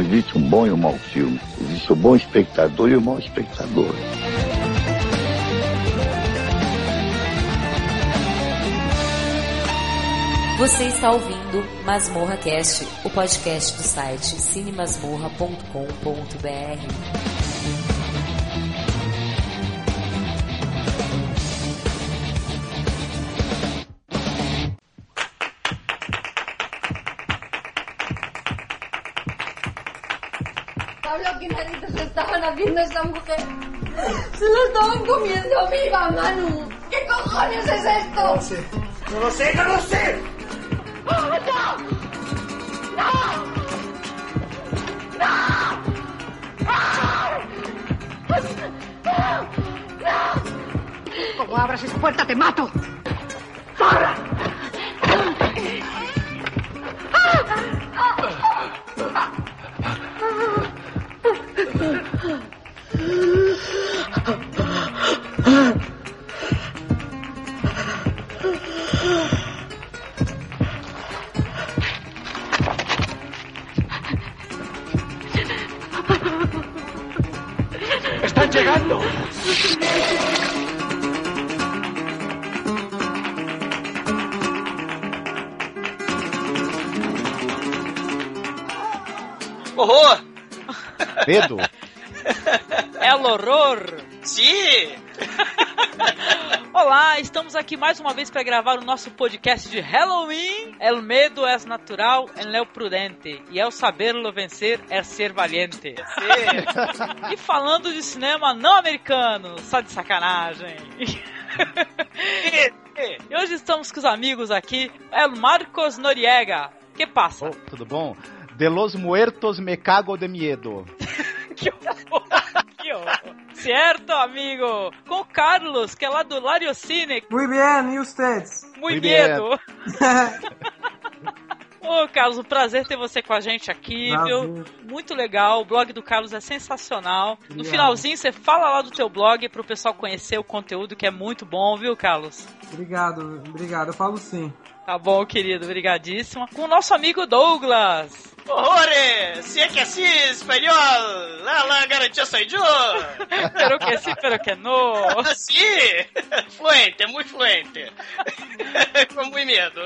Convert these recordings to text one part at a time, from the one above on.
Não existe um bom e um mau filme. Existe o bom espectador e o mau espectador. Você está ouvindo Masmorra Cast, o podcast do site cinemasmorra.com.br. ¿qué narices estaban haciendo esa mujer? Se lo estaban comiendo viva, Manu. ¿Qué cojones es esto? No lo sé, no lo sé, no lo sé. ¡Oh, no! Como abras esa puerta, te mato. ¡Están estamos aqui mais uma vez para gravar o nosso podcast de Halloween. El medo é natural en el prudente. E el saberlo vencer é ser valiente. e falando de cinema não americano, só de sacanagem. e hoje estamos com os amigos aqui, El Marcos Noriega. Que passa? Oh, tudo bom? De los muertos me cago de miedo. que horror! Que horror! Certo, amigo! Com o Carlos, que é lá do Lariocine. Muy bien, e ustedes? Muito Muy bien. medo! Ô, Carlos, um prazer ter você com a gente aqui, Prazer. viu? Muito legal, o blog do Carlos é sensacional. No Obrigado. finalzinho, você fala lá do teu blog pro pessoal conhecer o conteúdo, que é muito bom, viu, Carlos? Obrigado, obrigado. Eu falo sim. Tá bom, querido, obrigadíssimo. Com o nosso amigo Douglas. Horrores! Si es que sí, español, la, la garantía soy yo. Pero que sí, pero que no. Sí, fluente, muy fluente. Con muy miedo.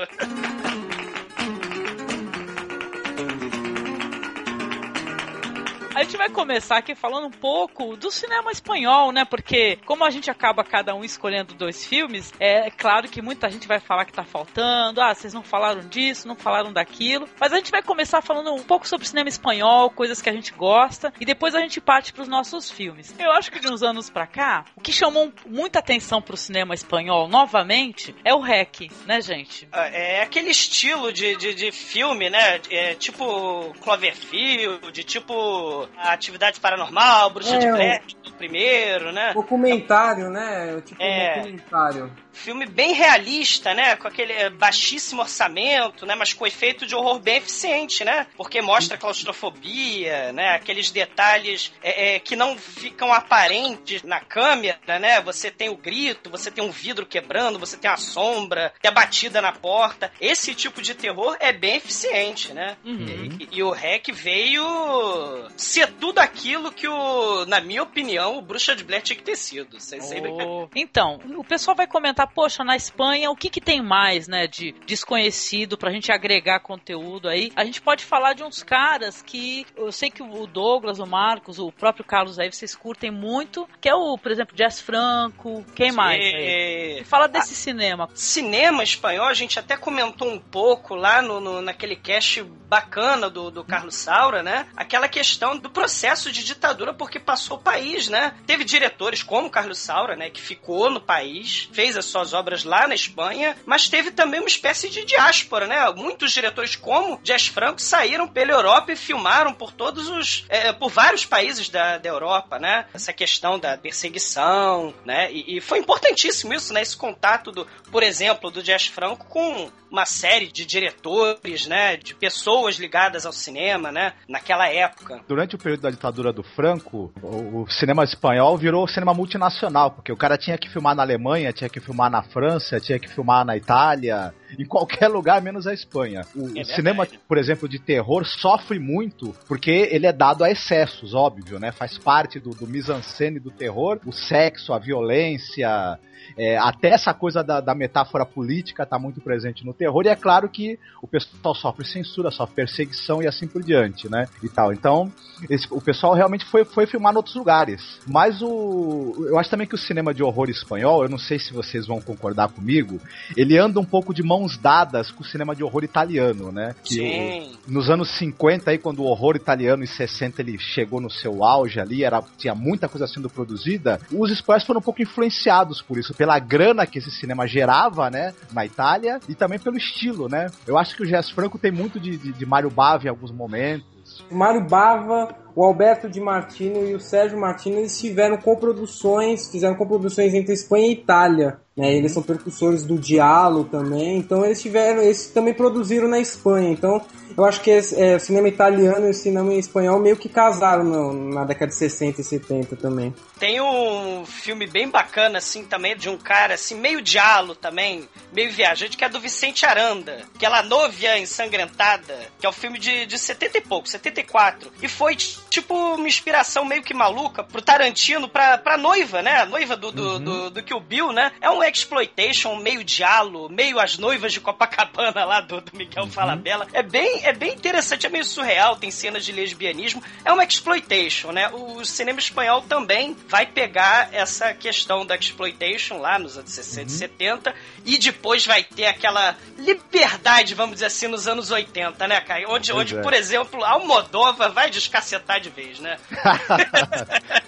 A gente vai começar aqui falando um pouco do cinema espanhol, né? Porque como a gente acaba cada um escolhendo dois filmes, é claro que muita gente vai falar que tá faltando, ah, vocês não falaram disso, não falaram daquilo. Mas a gente vai começar falando um pouco sobre cinema espanhol, coisas que a gente gosta, e depois a gente parte pros nossos filmes. Eu acho que de uns anos pra cá, o que chamou muita atenção pro cinema espanhol novamente é o REC, né, gente? É aquele estilo de, de, de filme, né? É tipo Cloverfield, tipo Atividade Paranormal, Bruxa É, de Blair, o primeiro, né? Documentário, né? Tipo É. um documentário. Filme bem realista, né? Com aquele baixíssimo orçamento, né? Mas com efeito de horror bem eficiente, né? Porque mostra claustrofobia, né? Aqueles detalhes é, é, que não ficam aparentes na câmera, né? Você tem o grito, você tem um vidro quebrando, você tem a sombra, tem a batida na porta. Esse tipo de terror é bem eficiente, né? E, e o REC veio ser tudo aquilo que o, na minha opinião, o Bruxa de Blair tinha que ter sido. Sem. Oh. Então, o pessoal vai comentar, poxa, na Espanha, o que que tem mais, né, de desconhecido pra gente agregar conteúdo aí? A gente pode falar de uns caras que eu sei que o Douglas, o Marcos, o próprio Carlos aí, vocês curtem muito, que é o, por exemplo, Jazz Franco, quem mais aí? É, Fala desse cinema. cinema espanhol, a gente até comentou um pouco lá no, no- naquele cast bacana do, do Carlos Saura, né? Aquela questão do processo de ditadura porque passou o país, né? Teve diretores como Carlos Saura, né? Que ficou no país, fez as suas obras lá na Espanha, mas teve também uma espécie de diáspora, né? Muitos diretores como Jazz Franco saíram pela Europa e filmaram por todos os... É, por vários países da, da Europa, né? Essa questão da perseguição, né? E, e foi importantíssimo isso, né? Esse contato, do, por exemplo, do Jazz Franco com uma série de diretores, né, de pessoas ligadas ao cinema, né, naquela época. Durante o período da ditadura do Franco, o, cinema espanhol virou cinema multinacional, porque o cara tinha que filmar na Alemanha, tinha que filmar na França, tinha que filmar na Itália, em qualquer lugar menos a Espanha. O, É cinema, por exemplo, de terror sofre muito porque ele é dado a excessos, óbvio, né? Faz parte do, do mise-en-scène do terror, o sexo, a violência, é, até essa coisa da, da metáfora política está muito presente no terror, e é claro que o pessoal sofre censura, sofre perseguição e assim por diante, né? E tal. Então, esse- o pessoal realmente foi, foi filmar em outros lugares. Mas o. Eu acho também que o cinema de horror espanhol, eu não sei se vocês vão concordar comigo, ele anda um pouco de mãos dadas com o cinema de horror italiano, né? Que Sim. o- nos anos 50, aí, quando o horror italiano e 60 ele chegou no seu auge ali, era, tinha muita coisa sendo produzida, os espanhóis foram um pouco influenciados por isso, pela grana que esse cinema gerava, né, na Itália, e também pelo estilo, né? Eu acho que o Jess Franco tem muito de, de, de Mário Bava em alguns momentos. O Mário Bava, o Alberto Di Martino e o Sérgio Martino eles tiveram coproduções, fizeram coproduções entre Espanha e Itália. Né? Eles são percussores do Diallo também, então eles tiveram, eles também produziram na Espanha. Então eu acho que é, o cinema italiano e o cinema espanhol meio que casaram no- na década de 60 e 70 também. Tem um filme bem bacana, assim, também, de um cara, assim, meio diálogo também, meio viajante, que é do Vicente Aranda. Aquela Novia Ensangrentada, que é um filme de, de 70 e pouco, 74. E foi, tipo, uma inspiração meio que maluca pro Tarantino, pra, pra noiva, né? A noiva do, do, do, do Kill Bill, né? É um exploitation meio diálogo, meio as noivas de Copacabana lá do, do Miguel Falabella. É bem, é bem interessante, é meio surreal, tem cenas de lesbianismo. É uma exploitation, né? O cinema espanhol também vai pegar essa questão da exploitation lá nos anos 60 e 70 e depois vai ter aquela liberdade, vamos dizer assim, nos anos 80, né, Caio? Onde, Pois onde é. por exemplo, a Almodova vai descacetar de vez, né?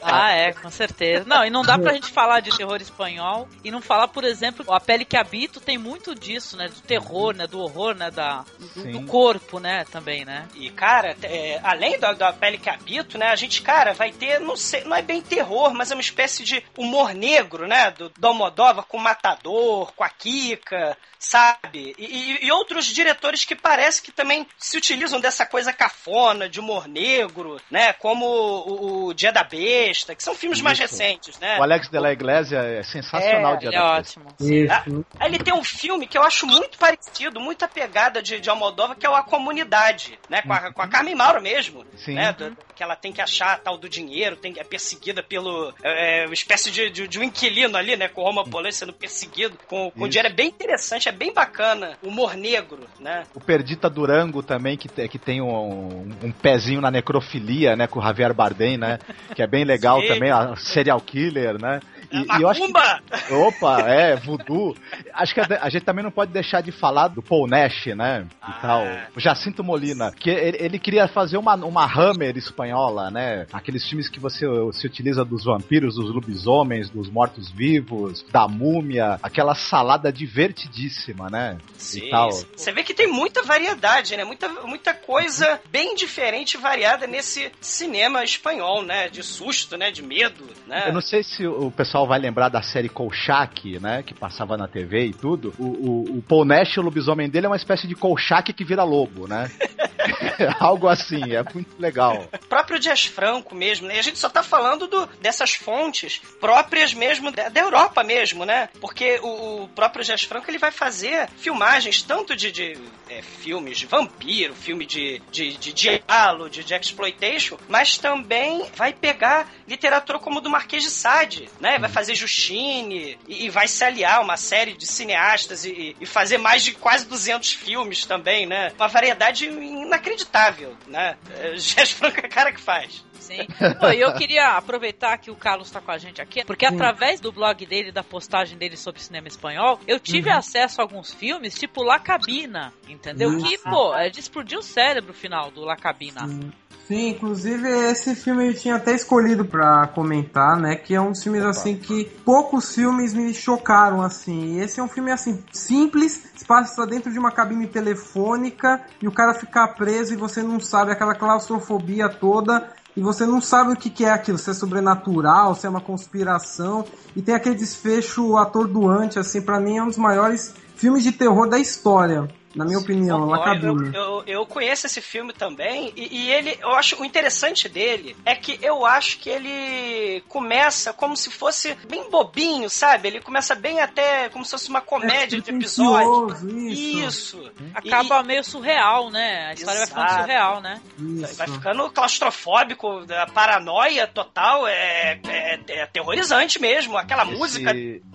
Ah, é, com certeza. Não, e não dá pra gente falar de terror espanhol e não falar, por exemplo, A Pele que Habito tem muito disso, né? Do terror, né? Do horror, né? Da, do, do corpo, né? Também, né? E, cara, é, além da, da pele que habito, né? A gente, cara, vai ter, não sei, não é bem terror, mas é uma espécie de humor negro, né? Do, do Almodóvar com o Matador, com a Kika, sabe? E, e- e outros diretores que parece que também se utilizam dessa coisa cafona, de humor negro, né? Como o, o Dia da Besta, que são filmes mais Isso. recentes, né? O Alex de la Iglesia é sensacional É, Ele é adaptação. ótimo. Ah, Aí ele tem um filme que eu acho muito parecido, muita pegada de, de Almodóvar, que é o A Comunidade, né? Com a, com a Carmen Mauro mesmo. Sim. Né? Do- que ela tem que achar tal do dinheiro, tem, é perseguida pelo. É, uma espécie de, de, de um inquilino ali, né? Com o Roma Polanski sendo perseguido com, com Isso. dinheiro. É bem interessante, é bem bacana. Humor negro, né? O Perdita Durango também, que, que tem um, um pezinho na necrofilia, né? Com o Javier Bardem, né? Que é bem legal Sim. também, a serial killer, né? E, É e eu acho que! Opa, é, voodoo. Acho que a, a gente também não pode deixar de falar do Paul Nash, né? E tal. O Jacinto Molina, que ele, ele queria fazer uma, uma Hammer espanhola, né? Aqueles filmes que você se utiliza dos vampiros, dos lobisomens, dos mortos-vivos, da múmia, aquela salada divertidíssima, né? Sim, e tal. Você vê que tem muita variedade, né? Muita, muita coisa bem diferente e variada nesse cinema espanhol, né? De susto, né? De medo, né? Eu não sei se o pessoal vai lembrar da série Kolchak, né? Que passava na TV e tudo. O, o, o Paul Nash, o lobisomem dele, é uma espécie de Kolchak que vira lobo, né? Algo assim, é muito legal. O próprio Dias Franco mesmo, né? E a gente só tá falando do, dessas fontes próprias mesmo da, da Europa mesmo, né? Porque o, o próprio Dias Franco ele vai fazer filmagens tanto de, de, é, filmes de vampiro, filme de, de, de diálogo, de, de exploitation, mas também vai pegar literatura como do Marquês de Sade, né? Vai fazer Justine e, e vai se aliar a uma série de cineastas e, e fazer mais de quase 200 filmes também, né? Uma variedade inacreditável, né? É, Dias Franco é cara que faz. Sim. Pô, E eu queria aproveitar que o Carlos tá com a gente aqui, porque através do blog dele, da postagem dele sobre cinema espanhol, eu tive acesso a alguns filmes, tipo La Cabina, entendeu? Que, Isso. pô, é de explodir o cérebro final do La Cabina. Sim, inclusive esse filme eu tinha até escolhido pra comentar, né? Que é um dos filmes assim que poucos filmes me chocaram assim. E esse é um filme assim simples, se passa dentro de uma cabine telefônica e o cara fica preso e você não sabe aquela claustrofobia toda e você não sabe o que, que é aquilo, se é sobrenatural, se é uma conspiração e tem aquele desfecho atordoante assim, para mim é um dos maiores filmes de terror da história. Na minha opinião, La Cabine. Eu, eu, eu, conheço esse filme também, e, e, ele, eu acho, o interessante dele é que eu acho que ele começa como se fosse bem bobinho, sabe? Ele começa bem até como se fosse uma comédia é, de episódios. Isso. isso. Acaba e, meio surreal, né? A história exato. vai ficando surreal, né? Isso. Vai ficando claustrofóbico, a paranoia total, é, é, é aterrorizante mesmo. Aquela esse, música,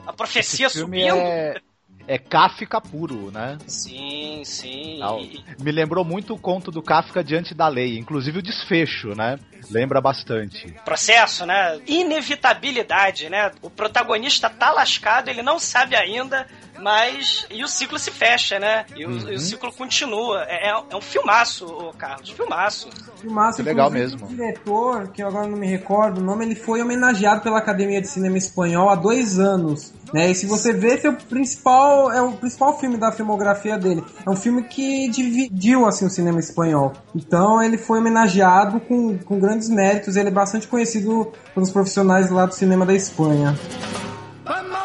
a profecia subindo. É é Kafka puro, né? Sim, sim. Me lembrou muito o conto do Kafka diante da lei, inclusive o desfecho, né? Lembra bastante. Processo, né? Inevitabilidade, né? O protagonista tá lascado, ele não sabe ainda, mas. E o ciclo se fecha, né? E o, uhum. e o ciclo continua. É, é, é um filmaço, Carlos. Filmaço. Filmaço, que legal mesmo. O diretor, que eu agora não me recordo o nome, ele foi homenageado pela Academia de Cinema Espanhol há dois anos. Né? E se você vê, esse é o principal, é o principal filme da filmografia dele. É um filme que dividiu assim o cinema espanhol. Então ele foi homenageado com, com grandes méritos. Ele é bastante conhecido pelos profissionais lá do cinema da Espanha. sei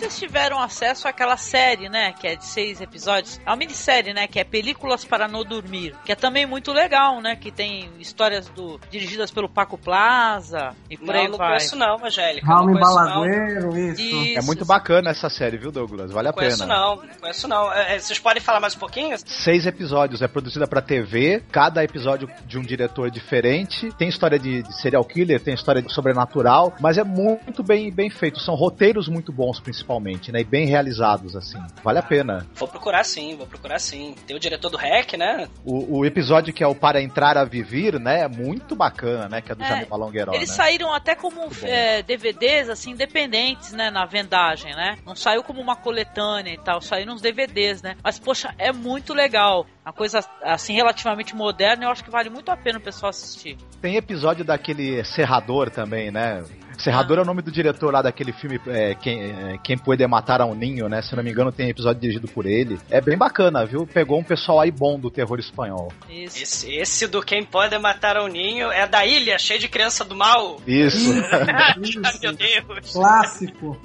vocês tiveram acesso àquela série, né? Que é de seis episódios. É uma minissérie, né? Que é Películas para Não Dormir. Que é também muito legal, né? Que tem histórias do dirigidas pelo Paco Plaza e por não, aí não vai. Não conheço não, Angélica. Raul Balagueiro, isso. isso. É muito bacana essa série, viu, Douglas? Vale a conheço pena. Não, não conheço não. É, vocês podem falar mais um pouquinho? Seis episódios. É produzida pra TV. Cada episódio de um diretor diferente. Tem história de, de serial killer, tem história de sobrenatural. Mas é muito bem, bem feito. São roteiros muito bons, principalmente, né? E bem realizados, assim. Vale a pena. Vou procurar sim, vou procurar sim. Tem o diretor do REC, né? O, o episódio que é o Para Entrar a Vivir, né? É muito bacana, né? Que é do é, Jaime Malongueiro. Eles né? saíram até como é, DVDs, assim, independentes, né? Na vendagem, né? Não saiu como uma coletânea e tal, saíram uns DVDs, né? Mas, poxa, é muito legal. Uma coisa, assim, relativamente moderna, eu acho que vale muito a pena o pessoal assistir. Tem episódio daquele Serrador também, né? Serrador é o nome do diretor lá daquele filme é, Quem, é, Quem Pode Matar a um Ninho, né? Se não me engano, tem episódio dirigido por ele. É bem bacana, viu? Pegou um pessoal aí bom do terror espanhol. Isso. Esse, esse do Quem Pode Matar a um Ninho é da ilha, cheio de criança do mal. Isso. Isso. Meu Deus. Clássico.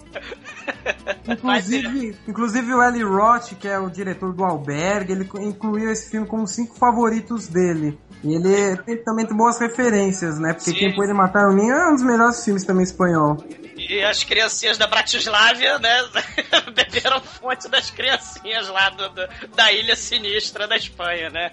inclusive, inclusive o Eli Roth, que é o diretor do Albergue, ele incluiu esse filme como cinco favoritos dele. E ele tem também boas referências, né? Porque Sim. Quem Pode Matar o Ninho é um dos melhores filmes também espanhol. E as criancinhas da Bratislávia, né? Beberam fonte das criancinhas lá do, do, da ilha sinistra da Espanha, né?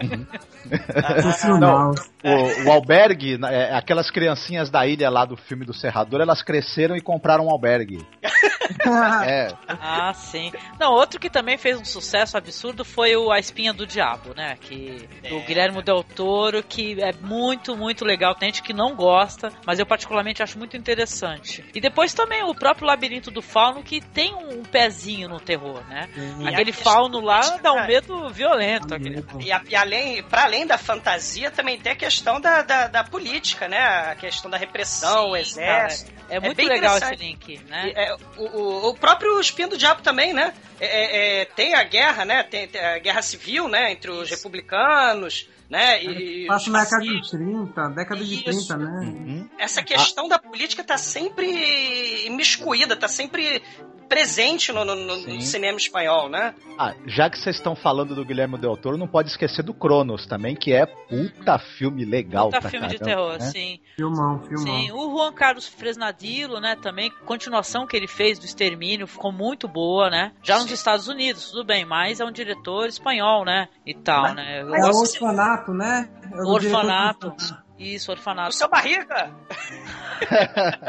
Não, o, o albergue, é, aquelas criancinhas da ilha lá do filme do Serrador, elas cresceram e compraram um albergue. é. Ah, sim. Não, outro que também fez um sucesso absurdo foi o A Espinha do Diabo, né? Que, do é. Guilherme Del Toro, que é muito, muito legal. Tem gente que não gosta, mas eu particularmente acho muito interessante. E depois também o próprio Labirinto do Fauno, que tem um pezinho no terror, né? Aquele fauno lá dá um medo violento. Aquele... E, a, e além, para além da fantasia, também tem a questão da, da, da política, né? A questão da repressão, Sim, o exército. Cara, é, muito é legal esse link, né? É, o, o, o, próprio Espinho do Diabo também, né? É, é, é, tem a guerra, né? Tem, tem, a guerra civil, né? Entre os republicanos, né? E, Passa na década de 30, década Isso. de 30, né? Uhum. Essa questão ah. da política tá sempre imiscuída, tá sempre presente no, no, no cinema espanhol, né? Ah, já que vocês estão falando do Guilherme Del Toro, não pode esquecer do Cronos também, que é puta filme legal puta filme caramba, de terror, né? sim. Filmão, filmão. Sim, o Juan Carlos Fresnadillo, né, também, continuação que ele fez do Extermínio, ficou muito boa, né? Já sim. nos Estados Unidos, tudo bem, mas é um diretor espanhol, né? E tal, mas, né? é o Orfanato, né? É o orfanato. Isso, orfanato. O seu barriga!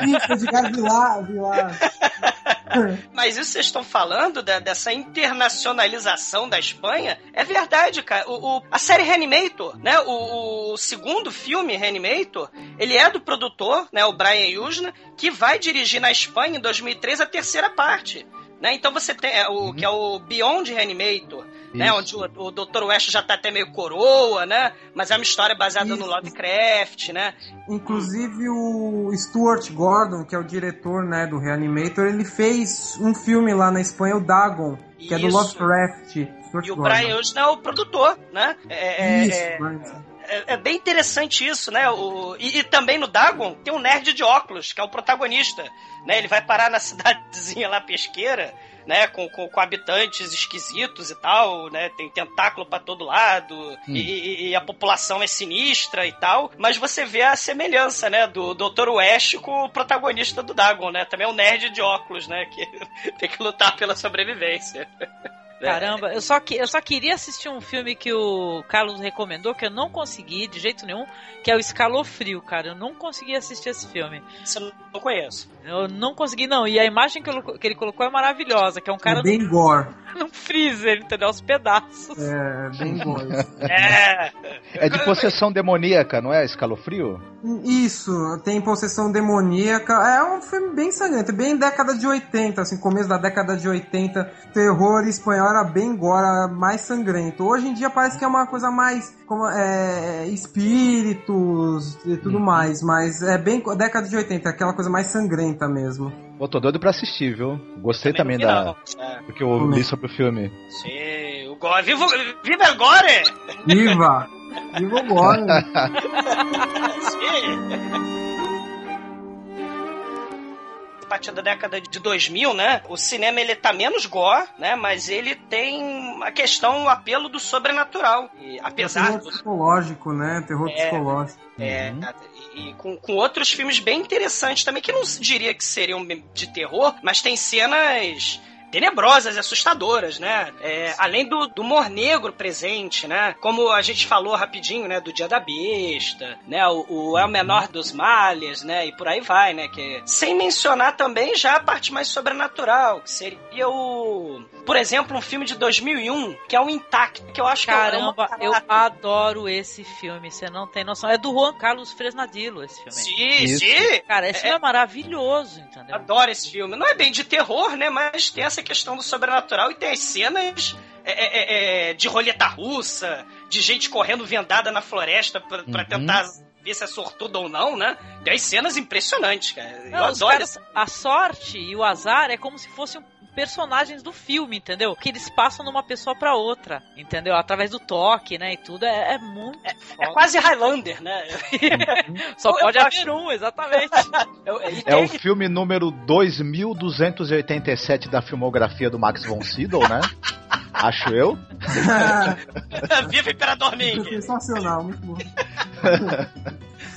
Isso, de Gavilar, Vilar. Mas isso vocês estão falando da, dessa internacionalização da Espanha é verdade, cara. O, o, a série Reanimator, né? O, o, segundo filme Reanimator, ele é do produtor, né? O Brian Yuzna, que vai dirigir na Espanha em 2003 a terceira parte. né? Então você tem é, o que é o Beyond Reanimator, né? Onde o, o Dr. West já tá até meio coroa, né? Mas é uma história baseada Isso. no Lovecraft, né? Inclusive o Stuart Gordon, que é o diretor né, do Reanimator, ele fez um filme lá na Espanha, o Dagon, que é do Isso. Lovecraft. Stuart E o Gordon. Brian Usna é o produtor, né? É, é- Isso, é- é, é bem interessante isso, né? O, e, e também no Dagon tem um nerd de óculos, que é o protagonista. Né? Ele vai parar na cidadezinha lá pesqueira, né? Com, com, com habitantes esquisitos e tal, né? Tem tentáculo pra todo lado, e, e- e a população é sinistra e tal. Mas você vê a semelhança, né? Do Dr. West com o protagonista do Dagon, né? Também é um nerd de óculos, né? Que tem que lutar pela sobrevivência. Caramba, eu só, que, eu só queria assistir um filme que o Carlos recomendou, que eu não consegui de jeito nenhum, que é o Escalofrio, cara. Eu não consegui assistir esse filme. Isso eu não conheço. Eu não consegui, não. E a imagem que, eu- que ele colocou é maravilhosa, que é um cara É bem gore. num freezer, entendeu? Aos pedaços. É, bem gore. É. É de possessão demoníaca, não é? Escalofrio? Isso, tem possessão demoníaca. É um filme bem sangrento, bem década de 80, assim, começo da década de 80. Terror espanhol era bem gore, era mais sangrento. Hoje em dia parece que é uma coisa mais como é, espíritos e tudo mais, mas é bem década de 80, aquela coisa mais sangrenta mesmo. Pô, tô doido pra assistir, viu? Gostei também, vi, da. É. do que eu li sobre o filme. Sim, o Gore. Viva, viva agora! Viva! Viva o gore! Sim. A partir da década de 2000, né? O cinema ele tá menos gore, né? Mas ele tem a questão, o apelo do sobrenatural. E apesar Terror do psicológico, né? Terror É. psicológico. É, e e com, com outros filmes bem interessantes também, que não diria que seriam de terror, mas tem cenas tenebrosas e assustadoras, né? É, além do, do humor negro presente, né? Como a gente falou rapidinho, né? Do Dia da Besta, né? O, o É o Menor dos Males, né? E por aí vai, né? Que, sem mencionar também já a parte mais sobrenatural, que seria o... Por exemplo, um filme de 2001, que é o Intacto, que eu acho Caramba, que é eu uma... adoro esse filme, você não tem noção. É do Juan Carlos Fresnadillo esse filme. Sim, Isso. sim! Cara, esse É- filme é maravilhoso, entendeu? Adoro esse filme. Não é bem de terror, né? Mas tem essa questão do sobrenatural e tem as cenas é, é, é, de roleta russa, de gente correndo vendada na floresta pra, pra Uhum. tentar ver se é sortudo ou não, né? Tem as cenas impressionantes, cara. Eu Não, os adoro caras, a sorte e o azar é como se fossem personagens do filme, entendeu? Que eles passam de uma pessoa pra outra, entendeu? Através do toque, né? E tudo é, é muito É foda. quase Highlander, né? Só Eu pode acho- haver um, exatamente. Eu- É tem- o filme número 2287 da filmografia do Max von Sydow, né? Acho eu. Viva Imperador Ming! Sensacional, muito bom.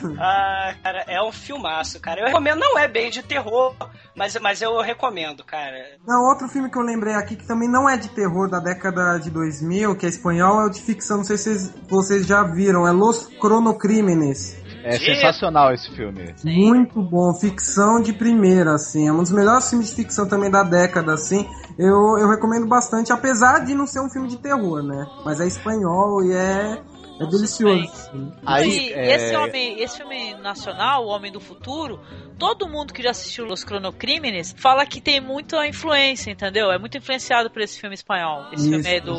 Ah, cara, é um filmaço, cara. Eu recomendo, não é bem de terror, mas, mas eu recomendo, cara. Não, outro filme que eu lembrei aqui que também não é de terror da década de 2000, que é espanhol, é o de ficção, não sei se vocês, vocês já viram, é Los Cronocrímenes. É Sim. sensacional esse filme. Muito bom, ficção de primeira, assim, é um dos melhores filmes de ficção também da década, assim. Eu, eu recomendo bastante, apesar de não ser um filme de terror, né? Mas é espanhol e é, é delicioso. Aí, e é, esse, homem, esse filme nacional, O Homem do Futuro, todo mundo que já assistiu Los Cronocrímenes fala que tem muita influência, entendeu? É muito influenciado por esse filme espanhol. Esse Isso, filme é do.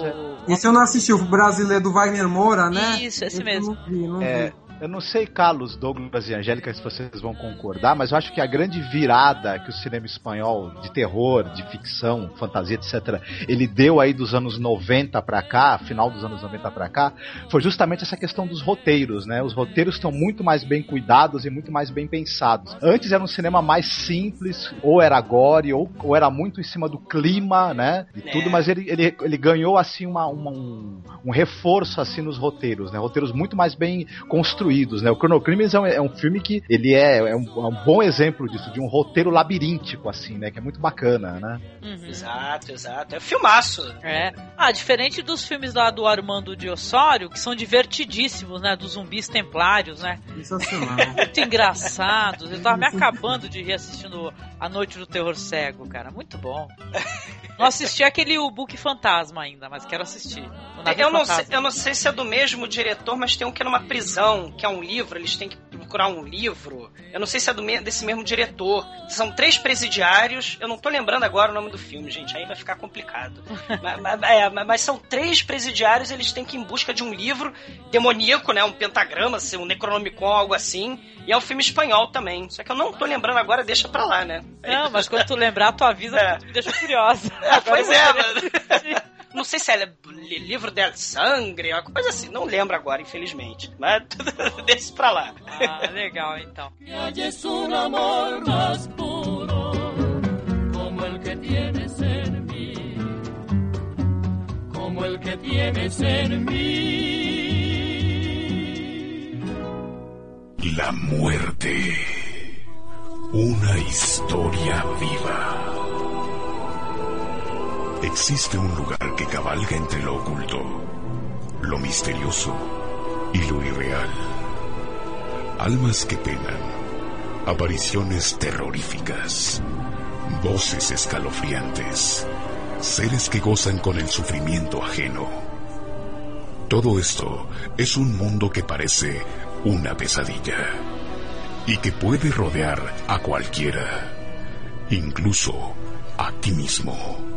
Esse eu não assisti, o brasileiro do Wagner Moura, né? Isso, esse eu mesmo. Não vi, não É, vi. Eu não sei, Carlos, Douglas e Angélica, se vocês vão concordar, mas eu acho que a grande virada que o cinema espanhol de terror, de ficção, fantasia, etc., ele deu aí dos anos 90 pra cá, final dos anos 90 pra cá, foi justamente essa questão dos roteiros, né? Os roteiros estão muito mais bem cuidados e muito mais bem pensados. Antes era um cinema mais simples, ou era gore, ou, ou era muito em cima do clima, né? E É. tudo, mas ele, ele, ele ganhou assim uma, uma- um, um reforço assim nos roteiros, né? Roteiros muito mais bem construídos, né? O Chrono Crimes é um, é um filme que ele é, é, um, é um bom exemplo disso, de um roteiro labiríntico assim, né? Que é muito bacana, né? Uhum. Exato, exato. É filmaço. É. Ah, diferente dos filmes lá do Armando de Osório, que são divertidíssimos, né? Dos zumbis templários, né? Sensacional. Muito engraçados. Eu tava me acabando de rir assistindo A Noite do Terror Cego, cara. Muito bom. Não assisti aquele O Book Fantasma ainda, mas quero assistir. Eu não, sei, eu não sei se é do mesmo diretor, mas tem um que é numa prisão, que é um livro, eles têm que procurar um livro, eu não sei se é do desse mesmo diretor. São três presidiários, eu não tô lembrando agora o nome do filme, gente, aí vai ficar complicado. mas, mas, é, mas, são três presidiários, eles têm que ir em busca de um livro demoníaco, né? Um pentagrama, um Necronomicon, algo assim. E é um filme espanhol também. Só que eu não tô lembrando agora, deixa pra lá, né? Não, mas quando tu lembrar, tu avisa, é. me deixa curiosa. É, pois é, mano. Não sei se é livro del sangre, uma coisa assim. Não lembro agora, infelizmente. Mas deixa pra lá. Ah, legal, então. un amor más puro como el que tienes en mí, como el que tienes en mí. La muerte, una historia viva. Existe un lugar que cabalga entre lo oculto, lo misterioso y lo irreal. Almas que penan, apariciones terroríficas, voces escalofriantes, seres que gozan con el sufrimiento ajeno. Todo esto es un mundo que parece una pesadilla y que puede rodear a cualquiera, incluso a ti mismo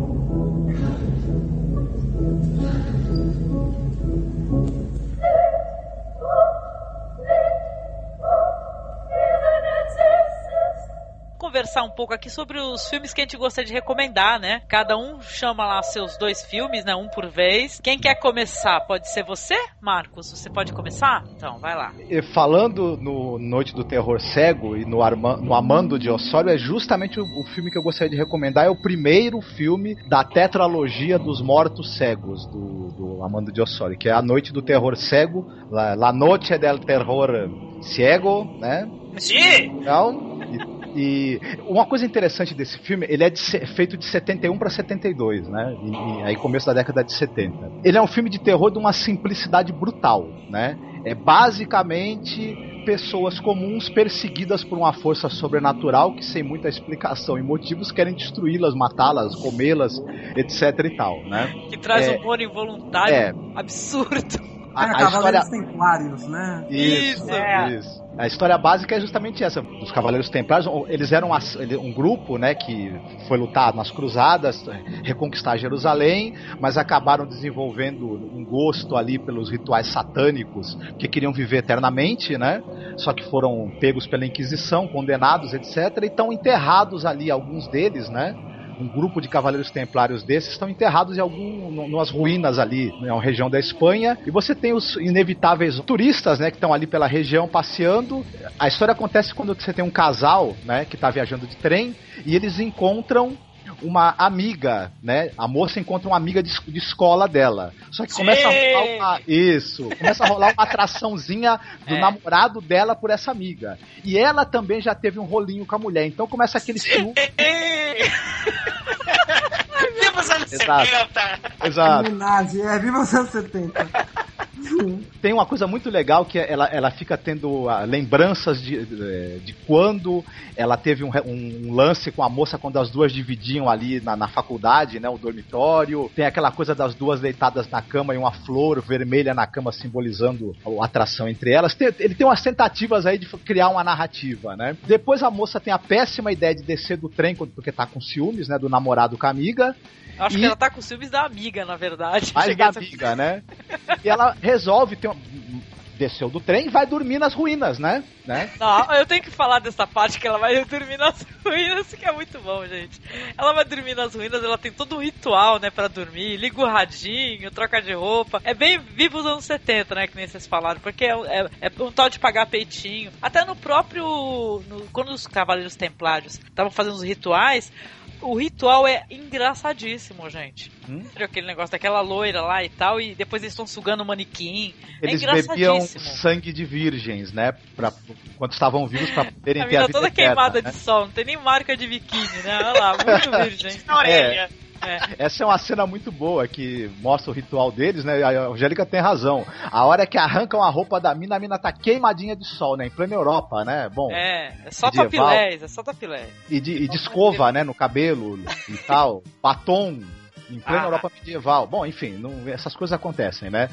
conversar um pouco aqui sobre os filmes que a gente gostaria de recomendar, né? Cada um chama lá seus dois filmes, né? Um por vez. Quem quer começar? Pode ser você, Marcos? Você pode começar? Então, vai lá. E falando no Noite do Terror Cego e no, Arma no Amando de Osório, é justamente o, o, filme que eu gostaria de recomendar. É o primeiro filme da tetralogia dos Mortos Cegos, do, do Amando de Osório, que é A Noite do Terror Cego, La, La Noche del Terror Ciego, né? Sim! Então, e uma coisa interessante desse filme, ele é de, feito de 71 para 72, né? E, e, aí começo da década de 70. Ele é um filme de terror de uma simplicidade brutal, né? É basicamente pessoas comuns perseguidas por uma força sobrenatural que sem muita explicação e motivos querem destruí-las, matá-las, comê-las, etc e tal, né? Que traz é, um humor involuntário é, absurdo. A, é, a história... Templários, né? Isso, isso. É. isso. A história básica é justamente essa. Os Cavaleiros Templários, eles eram um grupo, né, que foi lutar nas cruzadas, reconquistar Jerusalém, mas acabaram desenvolvendo um gosto ali pelos rituais satânicos, que queriam viver eternamente, né? Só que foram pegos pela Inquisição, condenados, etc, e estão enterrados ali alguns deles, né? Um grupo de cavaleiros templários desses estão enterrados em algum nas ruínas ali, na região da Espanha, e você tem os inevitáveis turistas, né, que estão ali pela região passeando. A história acontece quando você tem um casal, né, que está viajando de trem e eles encontram uma amiga, né? A moça encontra uma amiga de, de escola dela. Só que começa Sim. a rolar uma. Isso. Começa a rolar uma atraçãozinha do é. namorado dela por essa amiga. E ela também já teve um rolinho com a mulher. Então começa aquele ciúme. Os anos 70! Exato. É, viva os anos 70. Tem uma coisa muito legal que ela, ela fica tendo uh, lembranças de, de, de, quando ela teve um, um, lance com a moça quando as duas dividiam ali na, na, faculdade, né? O dormitório. Tem aquela coisa das duas deitadas na cama e uma flor vermelha na cama simbolizando a atração entre elas. Tem, ele tem umas tentativas aí de criar uma narrativa, né? Depois a moça tem a péssima ideia de descer do trem porque tá com ciúmes, né? Do namorado com a amiga. Acho e... que ela tá com ciúmes da amiga, na verdade. Mais da amiga, né? E ela resolve ter uma... desceu do trem e vai dormir nas ruínas, né? né? Não, eu tenho que falar dessa parte que ela vai dormir nas ruínas, que é muito bom, gente. Ela vai dormir nas ruínas, ela tem todo um ritual, né, para dormir, liga o radinho, troca de roupa. É bem vivo os anos 70, né, que nem vocês falaram, porque é, é, é um tal de pagar peitinho. Até no próprio. No, quando os Cavaleiros Templários estavam fazendo os rituais, o ritual é engraçadíssimo, gente. Hum? Aquele negócio daquela loira lá e tal, e depois eles estão sugando o manequim. É eles é bebiam sangue de virgens, né? Pra, quando estavam vivos pra poderem a ter a vida toda eterna, queimada né? de sol, não tem nem marca de biquíni, né? Olha lá, muito virgem. É, Essa é uma cena muito boa que mostra o ritual deles, né? A Angélica tem razão. A hora que arrancam a roupa da mina, a mina tá queimadinha de sol, né? Em plena Europa, né? Bom. É, é só medieval. topilés, é só topilés. E de, e de escova, né? No cabelo e tal. Batom. Em plena Ah. Europa medieval. Bom, enfim, não- essas coisas acontecem, né?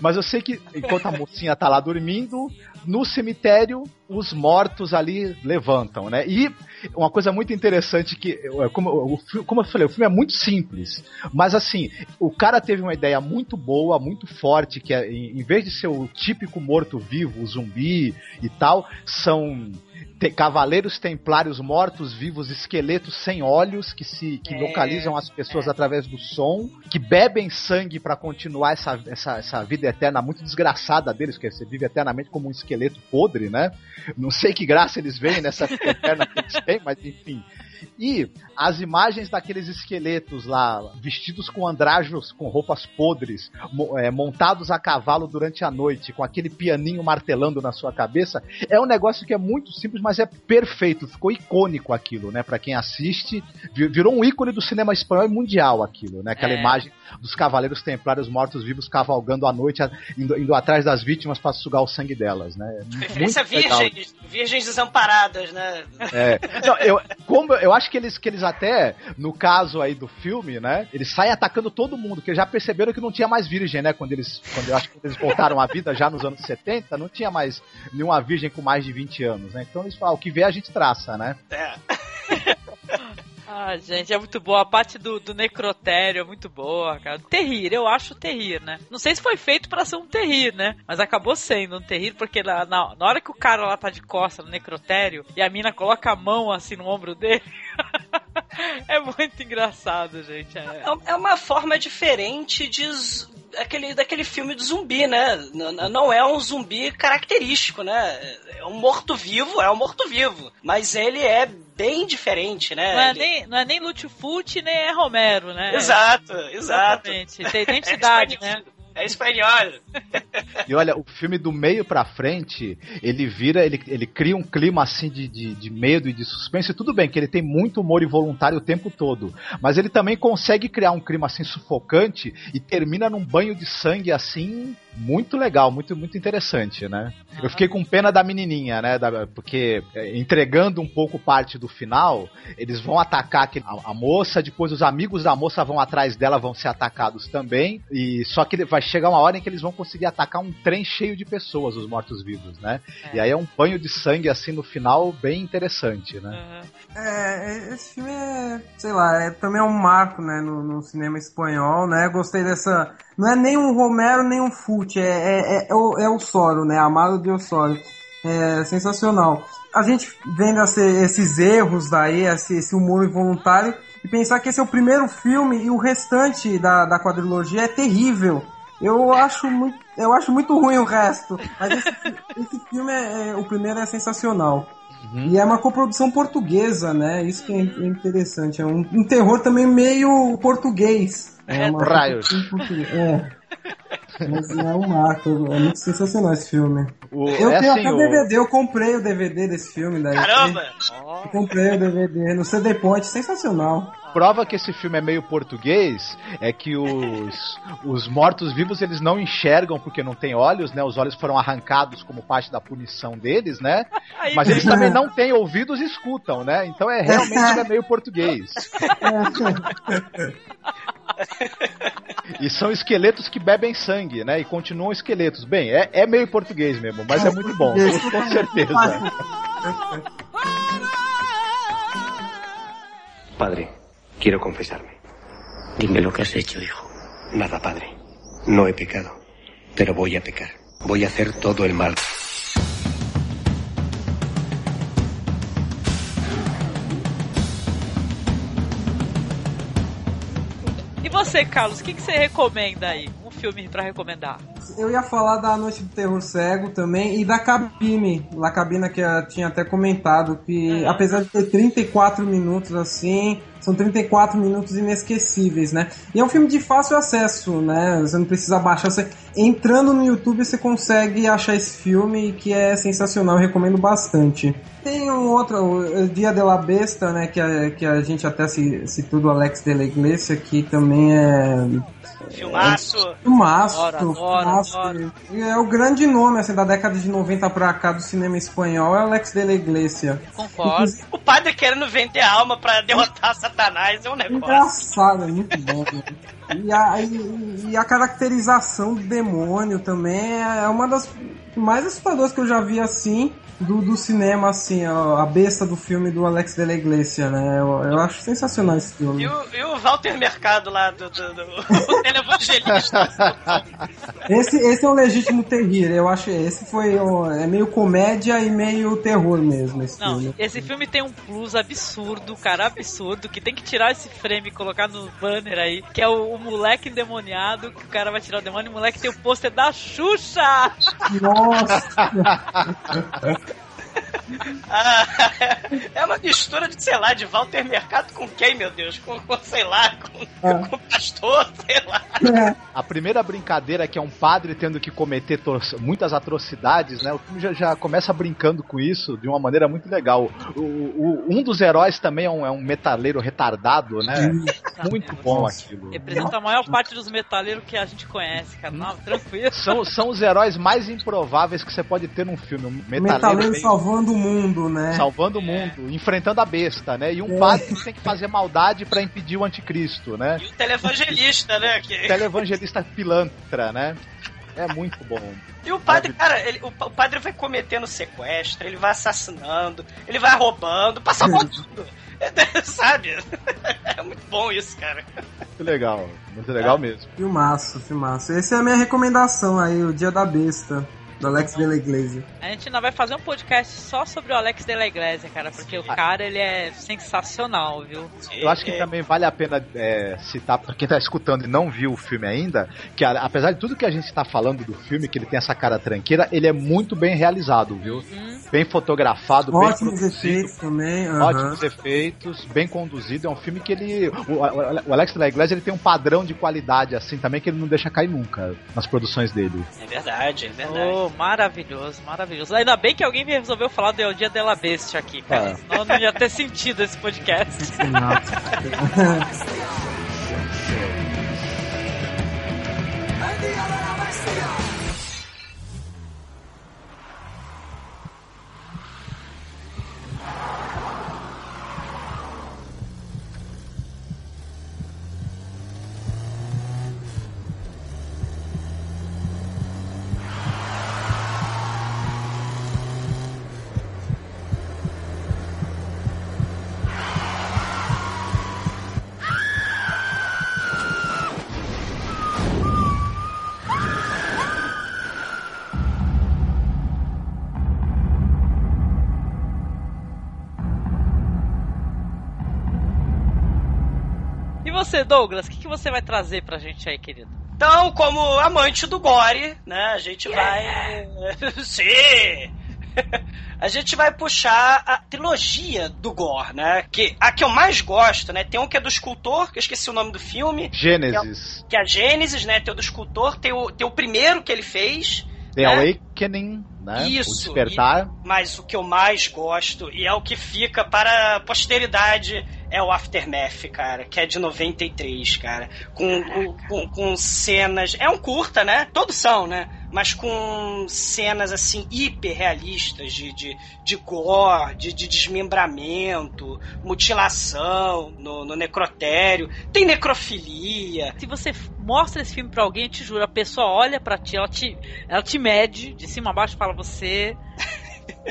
Mas eu sei que enquanto a mocinha tá lá dormindo, no cemitério, os mortos ali levantam, né? E uma coisa muito interessante que, é, como, como eu falei, o filme é muito simples, mas assim, o cara teve uma ideia muito boa, muito forte, que é, em, em vez de ser o típico morto-vivo, o zumbi e tal, são te- cavaleiros templários mortos vivos, esqueletos sem olhos que se que É, localizam as pessoas através do som, que bebem sangue pra continuar essa, essa, essa vida eterna muito desgraçada deles, que você vive eternamente como um esqueleto podre, né? Não sei que graça eles veem nessa vida eterna que eles têm, mas enfim. E as imagens daqueles esqueletos lá, vestidos com andrajos, com roupas podres, é, montados a cavalo durante a noite, com aquele pianinho martelando na sua cabeça, é um negócio que é muito simples, mas é perfeito. Ficou icônico aquilo, né? Pra quem assiste, vi- virou um ícone do cinema espanhol e mundial aquilo, né? Aquela É. imagem dos cavaleiros templários mortos-vivos cavalgando à noite, indo, indo atrás das vítimas para sugar o sangue delas, né? Legal. virgens, virgens desamparadas, né? É. Não, eu, como, eu acho que eles, que eles até, no caso aí do filme, né? Eles saem atacando todo mundo, porque já perceberam que não tinha mais virgem, né? Quando eles, quando eu acho que eles voltaram à vida já nos anos 70, não tinha mais nenhuma virgem com mais de 20 anos, né? Então eles falam, o que vier a gente traça, né? É. Ah, gente, é muito boa. A parte do, do necrotério é muito boa, cara. Terrir, eu acho terrir, né? Não sei se foi feito pra ser um terrir, né? Mas acabou sendo um terrir, porque na, na, na hora que o cara lá tá de costa no necrotério e a mina coloca a mão assim no ombro dele. é muito engraçado, gente. É. É- É uma forma diferente de aquele, daquele filme do zumbi, né? Não é um zumbi característico, né? É um morto-vivo, é um morto-vivo. Mas ele é bem diferente, né? Não é, Ele- nem, não é nem nem é Romero, né? Exato, exato. Exatamente. Tem identidade, É né? É espanhol. E olha, o filme do meio pra frente, ele vira, ele, ele cria um clima assim de, de, de medo e de suspense. Tudo bem que ele tem muito humor involuntário o tempo todo, mas ele também consegue criar um clima assim sufocante e termina num banho de sangue assim muito legal, muito muito interessante, né? Eu fiquei com pena da menininha, né? Da- porque é, entregando um pouco parte do final, eles vão atacar aquele- a, a moça, depois os amigos da moça vão atrás dela, vão ser atacados também. E só que vai chegar uma hora em que eles vão conseguir atacar um trem cheio de pessoas, os mortos-vivos, né? E aí é um banho de sangue assim no final bem interessante, né? É, esse filme é, sei lá, é, também é um marco, né, no, no cinema espanhol, né? Gostei dessa. Não é nem um Romero nem um Fute, é, é, é, o, é o Soro, né? Amado de Osório. É sensacional. A gente vendo esse- esses erros daí, esse, esse humor involuntário, e pensar que esse é o primeiro filme e o restante da, da quadrilogia é terrível. Eu acho muito, eu acho muito ruim o resto, mas esse, esse filme é, é- o primeiro é sensacional. E é uma coprodução portuguesa, né? Isso que é in- interessante. É um, um terror também meio português. É uma Raios. É. Mas é um marco. É muito sensacional esse filme. O- eu é tenho assim, até o- DVD, eu comprei o DVD desse filme. Daí. Caramba! Eu comprei o DVD no CD Point, sensacional. Prova que esse filme é meio português é que os, os mortos-vivos eles não enxergam porque não têm olhos, né? Os olhos foram arrancados como parte da punição deles, né? Mas eles também não têm ouvidos e escutam, né? Então é realmente é meio português. E são esqueletos que bebem sangue, né? E continuam esqueletos. Bem, é, é meio português mesmo, mas é muito bom, com certeza. Padre, quiero confesarme. Dime lo que has hecho, hijo. Nada, padre. No he pecado. Pero voy a pecar. Voy a hacer todo el mal. E você, Carlos, o que, que você recomenda aí? Filme pra recomendar? Eu ia falar da Noite do Terror Cego também e da Cabine. La Cabina que eu tinha até comentado que, apesar de ter 34 minutos assim, são 34 minutos inesquecíveis, né? E é um filme de fácil acesso, né? Você não precisa baixar. Você, entrando no YouTube você consegue achar esse filme que é sensacional, eu recomendo bastante. Tem um outro, o Dia de la Besta, né? Que a, que a gente até citou do Alex de la Iglesia, que também é. Filmaço. É, filmaço. Adoro, filmaço. adoro, É o grande nome, assim, da década de 90 pra cá do cinema espanhol, é Alex de la Iglesia. Concordo. O padre querendo vender a alma pra derrotar Satanás é um negócio. Engraçado, é muito bom. E a, e, e a caracterização do demônio também é uma das mais assustadoras que eu já vi assim. Do, do cinema, assim, a, a besta do filme do Alex de la Iglesia, né? Eu, eu acho sensacional esse filme. E o, e o Walter Mercado lá do, do, do o televangelista. Esse, esse é um legítimo terrir, eu acho. Esse foi. É meio comédia e meio terror mesmo, esse Não, filme. esse filme tem um plus absurdo, cara, absurdo, que tem que tirar esse frame e colocar no banner aí, que é o, o moleque endemoniado, que o cara vai tirar o demônio e o moleque tem o pôster da Xuxa! Nossa! Ah, é uma mistura de, sei lá, de Walter Mercado com quem, meu Deus? Com, com, sei lá, com, É. com pastor, sei lá. A primeira brincadeira que é um padre tendo que cometer muitas atrocidades, né? O filme já, já começa brincando com isso de uma maneira muito legal. O, o- um dos heróis também é um, é um metaleiro retardado, né? Muito bom aquilo. Representa a maior parte dos metaleiros que a gente conhece, cara. Não, tranquilo. São, são os heróis mais improváveis que você pode ter num filme. Um metaleiro, Metaleiro meio- salvando o mundo, né? salvando o mundo, enfrentando a besta, né? E um É. padre que tem que fazer maldade pra impedir o anticristo, né? E o televangelista, né? Que... Televangelista pilantra, né? É muito bom. E o padre, cara, ele- o, o padre vai cometendo sequestro, ele vai assassinando, ele vai roubando, passa por tudo. Sabe? É muito bom isso, cara. Muito legal, muito legal mesmo. Filmaço, filmaço. Essa é a minha recomendação aí, o Dia da Besta, do Alex de la Iglesia. A gente ainda vai fazer um podcast só sobre o Alex de la Iglesia, cara, porque o cara, ele é sensacional, viu? Eu acho que também vale a pena é, citar pra quem tá escutando e não viu o filme ainda, que a- apesar de tudo que a gente tá falando do filme, que ele tem essa cara tranqueira, ele é muito bem realizado, viu? Bem fotografado, bem Ótimos produzido. efeitos também. aham. Ótimos efeitos, bem conduzido. É um filme que ele. O, o- o Alex de la Iglesia ele tem um padrão de qualidade assim também que ele não deixa cair nunca nas produções dele. É verdade, é verdade. Oh, maravilhoso, maravilhoso. Ainda bem que alguém resolveu falar do Dia dela Bestia aqui, cara. É. Senão não ia ter sentido esse podcast. E Douglas, o que, que você vai trazer pra gente aí, querido? Então, como amante do gore, né, a gente vai. Sim! A gente vai puxar a trilogia do gore, né? Que a que eu mais gosto, né? Tem um que é do escultor, que eu esqueci o nome do filme. Gênesis. Que é a Gênesis, né? Tem o do escultor, tem o, tem o primeiro que ele fez. The né? Awakening, né? Isso. O Despertar. e- mas o que eu mais gosto, e é o que fica para a posteridade, é o Aftermath, cara, que é de 93, cara. Com, com, com, com cenas. É um curta, né? Todos são, né? Mas com cenas assim hiper realistas de, de, de gore, de, de desmembramento, mutilação no, no necrotério, tem necrofilia. Se você mostra esse filme pra alguém, eu te juro, a pessoa olha pra ti, ela te, ela te mede de cima a baixo e fala: Você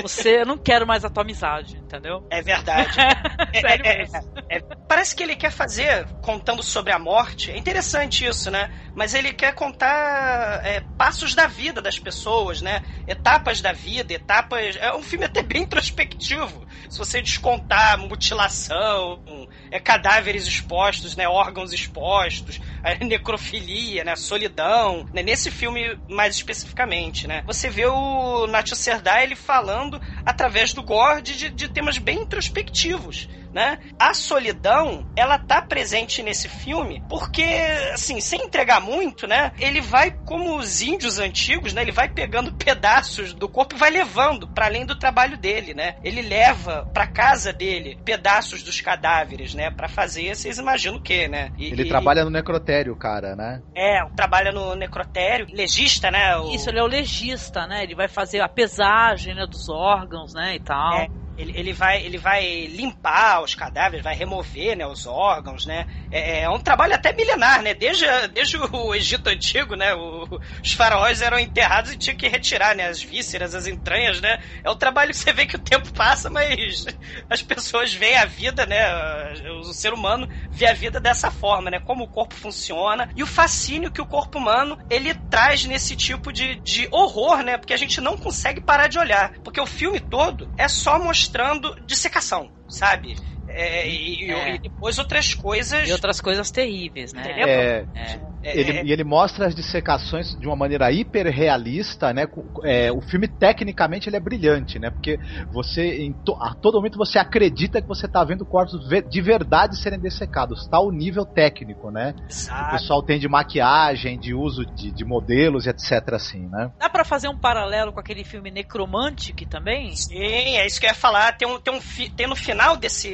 Você, eu não quero mais a tua amizade, entendeu? É verdade. Sério É, é, mesmo. é, é, parece que ele quer fazer, contando sobre a morte, é interessante isso, né? Mas ele quer contar é, passos da vida das pessoas, né? Etapas da vida, etapas. É um filme até bem introspectivo. Se você descontar mutilação, é, cadáveres expostos, né? Órgãos expostos, necrofilia, né? Solidão. Né? Nesse filme, mais especificamente, né? Você vê o Nacho Serdar ele falando através do gore de, de temas bem introspectivos né? A solidão, ela tá presente nesse filme porque, assim, sem entregar muito, né? Ele vai como os índios antigos, né? Ele vai pegando pedaços do corpo e vai levando para além do trabalho dele, né? Ele leva para casa dele pedaços dos cadáveres, né? Para fazer, vocês imaginam o quê, né? E- Ele e- trabalha no necrotério, cara, né? É, trabalha no necrotério, legista, né? O- Isso, ele é o legista, né? Ele vai fazer a pesagem né, dos órgãos, né, e tal. É, ele, ele, vai, ele vai limpar os cadáveres, vai remover né, os órgãos, né? É, é um trabalho até milenar, né? Desde, desde o Egito Antigo, né? o- os faraós eram enterrados e tinham que retirar né, as vísceras, as entranhas, né? É um trabalho que você vê que o tempo passa, mas as pessoas veem a vida, né? O ser humano vê a vida dessa forma, né? Como o corpo funciona e o fascínio que o corpo humano ele traz nesse tipo de, de horror, né? Porque a gente não consegue parar de olhar. Porque o filme todo é só mostrando dissecação, sabe? É, e, e- É. e depois outras coisas. E outras coisas terríveis, né? Entendeu? É, É. Ele, E ele mostra as dissecações de uma maneira hiper realista, né? é, o filme tecnicamente ele é brilhante, né? Porque você em to- a todo momento você acredita que você tá vendo corpos de verdade serem dessecados. Tá o nível técnico, né? O Exato. pessoal tem de maquiagem, de uso de, de modelos e etc assim, né? Dá pra fazer um paralelo com aquele filme Necromantic também? Sim, é isso que eu ia falar. Tem, um, tem, um, tem no final desse,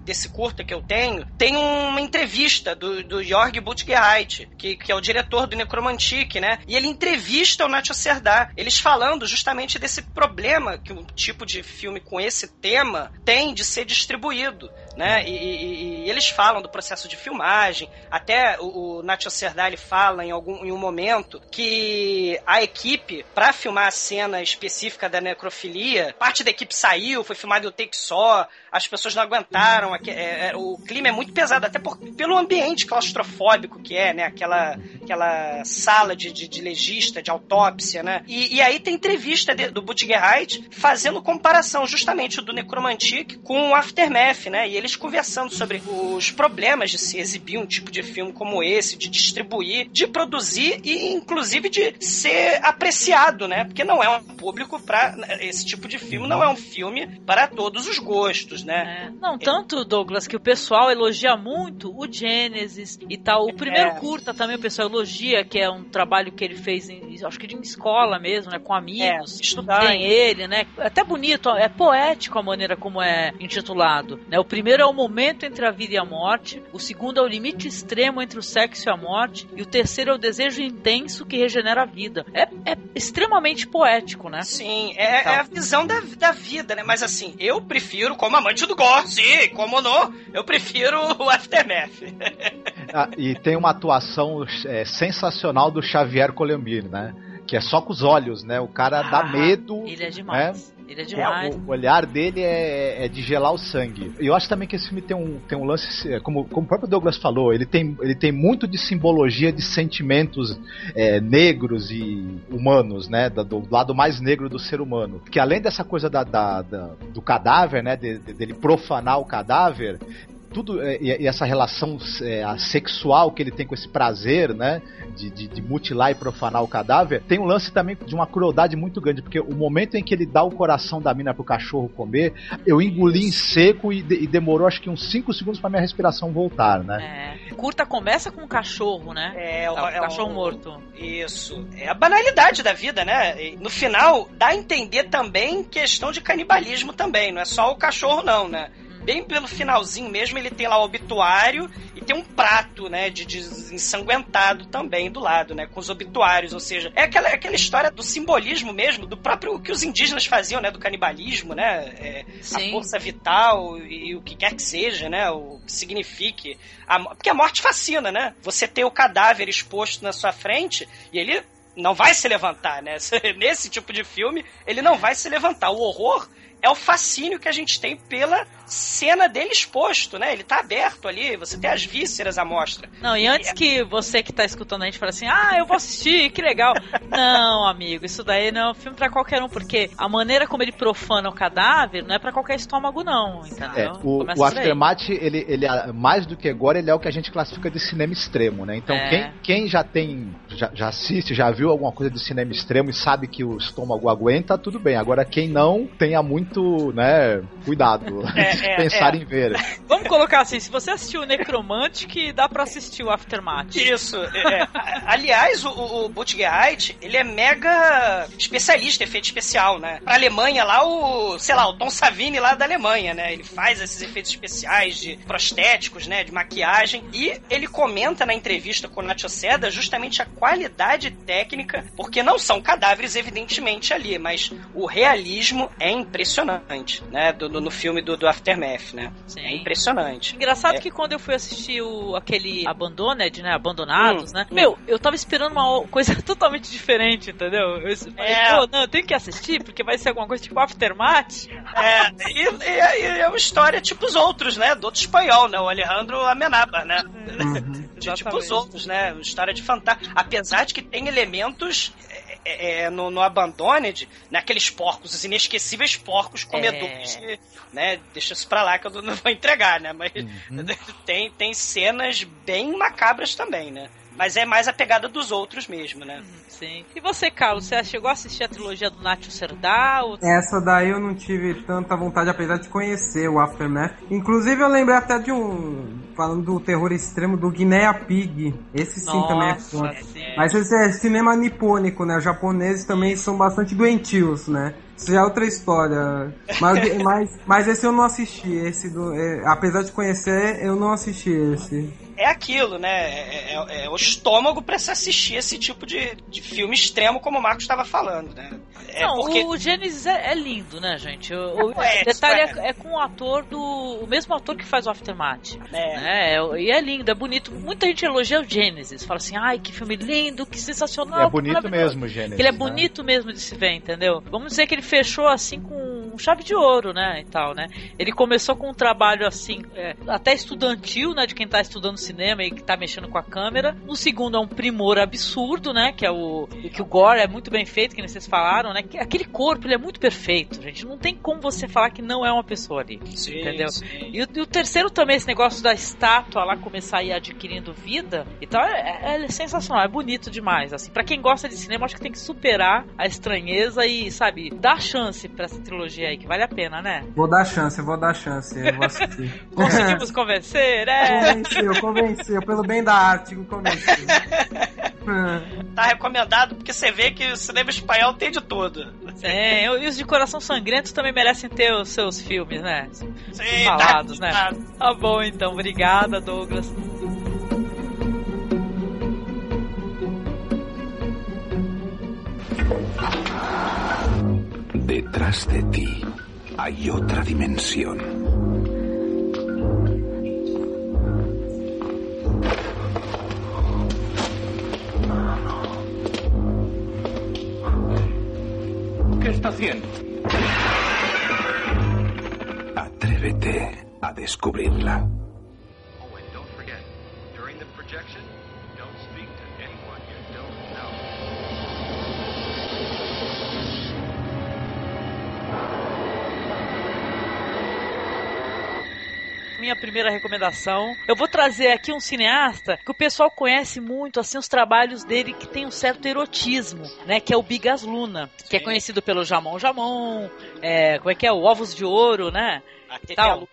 desse curta que eu tenho, tem uma entrevista do, do Jorg Butgerheit, que, que é o diretor do Necromantic, né? E ele entrevista o Nacho Serdar, eles falando justamente desse problema que um tipo de filme com esse tema tem de ser distribuído, né? E, e- e eles falam do processo de filmagem, até o, o Nacho Serdar ele fala em, algum, em um momento que a equipe, para filmar a cena específica da necrofilia, parte da equipe saiu, foi filmado em um take só, as pessoas não aguentaram, é, é, o clima é muito pesado, até por, pelo ambiente claustrofóbico que é, né? Aquela, aquela sala de, de, de legista, de autópsia, né? E, e aí tem entrevista de- do Butgerheit fazendo comparação justamente do Necromantic com o Aftermath, né? E eles conversando sobre os problemas de se exibir um tipo de filme como esse, de distribuir, de produzir e inclusive de ser apreciado, né? Porque não é um público para esse tipo de filme, não é um filme para todos os gostos, né? Não, tanto, Douglas, que o pessoal elogia muito o Genesis e tal. O primeiro É. curta também o pessoal elogia, que é um trabalho que ele fez, em, acho que em escola mesmo, né? Com amigos. É, estudar. Tem ele, né? É até bonito, é poético a maneira como é intitulado. Né? O primeiro é o momento entre a vida e a morte, o segundo é o limite extremo entre o sexo e a morte, e o terceiro é o desejo intenso que regenera a vida. É, é extremamente poético, né? Sim, é, Então. é a visão da, da vida, né? Mas assim, eu prefiro, como amante do gore, sim, como não, eu prefiro o Aftermath. Ah, e tem uma atuação é, sensacional do Xavier Colombini, né? Que é só com os olhos, né? O cara dá Ah, medo. Ele é demais. Ele é demais. o olhar dele é, é de gelar o sangue. E eu acho também que esse filme tem um, tem um lance, é, como, como o próprio Douglas falou, ele tem, ele tem muito de simbologia de sentimentos é, negros e humanos, né? Da- Do, lado mais negro do ser humano. Que além dessa coisa da, da- da- do cadáver, né? de- de- dele profanar o cadáver, tudo é, e, essa relação é, sexual que ele tem com esse prazer, né? De, de- de mutilar e profanar o cadáver, tem um lance também de uma crueldade muito grande, porque o momento em que ele dá o coração da mina pro cachorro comer, eu engoli em seco e, de- e demorou acho que uns 5 segundos pra minha respiração voltar, né? É. Curta começa com um cachorro, né? É, o, Tá, um é cachorro o- morto. Isso. É a banalidade da vida, né? E no final, dá a entender também questão de canibalismo também. Não é só o cachorro, não, né? Bem pelo finalzinho mesmo, ele tem lá o obituário e tem um prato, né, de, de ensanguentado também do lado, né, com os obituários, ou seja, é aquela, aquela história do simbolismo mesmo, do próprio que os indígenas faziam, né, do canibalismo, né, é, a força vital e o que quer que seja, né, o que signifique, a, porque a morte fascina, né, você ter o cadáver exposto na sua frente e ele não vai se levantar, né? Nesse tipo de filme, ele não vai se levantar. O horror é o fascínio que a gente tem pela cena dele exposto, né? Ele tá aberto ali, você tem as vísceras à mostra. Não, e antes que você que tá escutando a gente fale assim, ah, eu vou assistir, que legal. não, amigo, isso daí não é um filme pra qualquer um, porque a maneira como ele profana o cadáver não é pra qualquer estômago, não, entendeu? É, o, o Aftermath, ele, ele, mais do que agora, ele é o que a gente classifica de cinema extremo, né? Então, é. quem, quem já tem, já, já assiste, já viu alguma coisa de cinema extremo e sabe que o estômago aguenta, tudo bem. Agora, quem não, tenha muito, né, cuidado. É, é, pensar é. em ver. Vamos colocar assim, se você assistiu o Necromantic, dá pra assistir o Aftermath. Isso. É, é. aliás, o, o Butgerheit, ele é mega especialista em efeito especial, né? Pra Alemanha lá, o, sei lá, o Tom Savini lá da Alemanha, né? Ele faz esses efeitos especiais de prostéticos, né? De maquiagem. E ele comenta na entrevista com o Nacho Seda justamente a qualidade técnica, porque não são cadáveres, evidentemente, ali, mas o realismo é impressionante, né? Do, do no filme do, do Aftermath. Né? Sim. É impressionante. Engraçado é. que quando eu fui assistir o, aquele Abandoned, né? Abandonados, hum, né? Hum. Meu, eu tava esperando uma coisa totalmente diferente, entendeu? Eu falei, é. pô, não, eu tenho que assistir porque vai ser alguma coisa tipo Aftermath. É, e, e, e é uma história tipo os outros, né? Do outro espanhol, né? O Alejandro Amenábar, né? Uhum. de, tipo os outros, né? Uma história de fantasma. Apesar de que tem elementos é, é, no, no Abandoned, naqueles né, porcos, os inesquecíveis porcos comedores, é. né? Deixa isso pra lá que eu não vou entregar, né? Mas uhum. tem, tem cenas bem macabras também, né? Mas é mais a pegada dos outros mesmo, né? Sim. E você, Carlos, você chegou a assistir a trilogia do Nacho Serdal? Essa daí eu não tive tanta vontade, apesar de conhecer o Aftermath. Inclusive, eu lembrei até de um. Falando do terror extremo do Guinea Pig. Esse sim Nossa, também é forte. Mas esse é cinema nipônico, né? Os japoneses também são bastante doentios, né? Isso já é outra história. Mas, mas, mas esse eu não assisti. Esse do, é, apesar de conhecer, eu não assisti esse é aquilo, né? É, é, é o estômago para se assistir esse tipo de, de filme extremo, como o Marcos estava falando, né? É Não, porque... o Gênesis é, é, lindo, né, gente? O, o é, detalhe é, é, com o ator do. O mesmo ator que faz o Aftermath. É. Né? E é lindo, é bonito. Muita gente elogia o Gênesis. Fala assim, ai, que filme lindo, que sensacional. É bonito mesmo, Gênesis. Ele é né? bonito mesmo de se ver, entendeu? Vamos dizer que ele fechou assim com chave de ouro, né? E tal, né? Ele começou com um trabalho assim, até estudantil, né? De quem tá estudando cinema e que tá mexendo com a câmera. O segundo é um primor absurdo, né? Que é o. Que o Gore é muito bem feito, que vocês falaram, né? Que aquele corpo ele é muito perfeito, gente. Não tem como você falar que não é uma pessoa ali. Sim, entendeu? Sim. E, o, e, o, terceiro também, esse negócio da estátua lá começar a ir adquirindo vida. Então é, é, é sensacional, é bonito demais. Assim, para quem gosta de cinema, acho que tem que superar a estranheza e, sabe, dar chance para essa trilogia aí, que vale a pena, né? Vou dar chance, vou dar chance. Eu vou assistir. Conseguimos convencer, é? Convenceu, convenceu. Pelo bem da arte, convenceu. tá recomendado porque você vê que o cinema espanhol tem de tudo. É, e os de coração sangrento também merecem ter os seus filmes, né? Sim, falados, tá, né? Tá. tá bom, então. Obrigada, Douglas. Detrás de ti hay otra dimensión. Atrévete a descubrirla. Primeira recomendação. Eu vou trazer aqui um cineasta que o pessoal conhece muito, assim, os trabalhos dele que tem um certo erotismo, né? Que é o Bigas Luna, que é conhecido pelo Jamon Jamon, é, como é que é? O Ovos de Ouro, né? A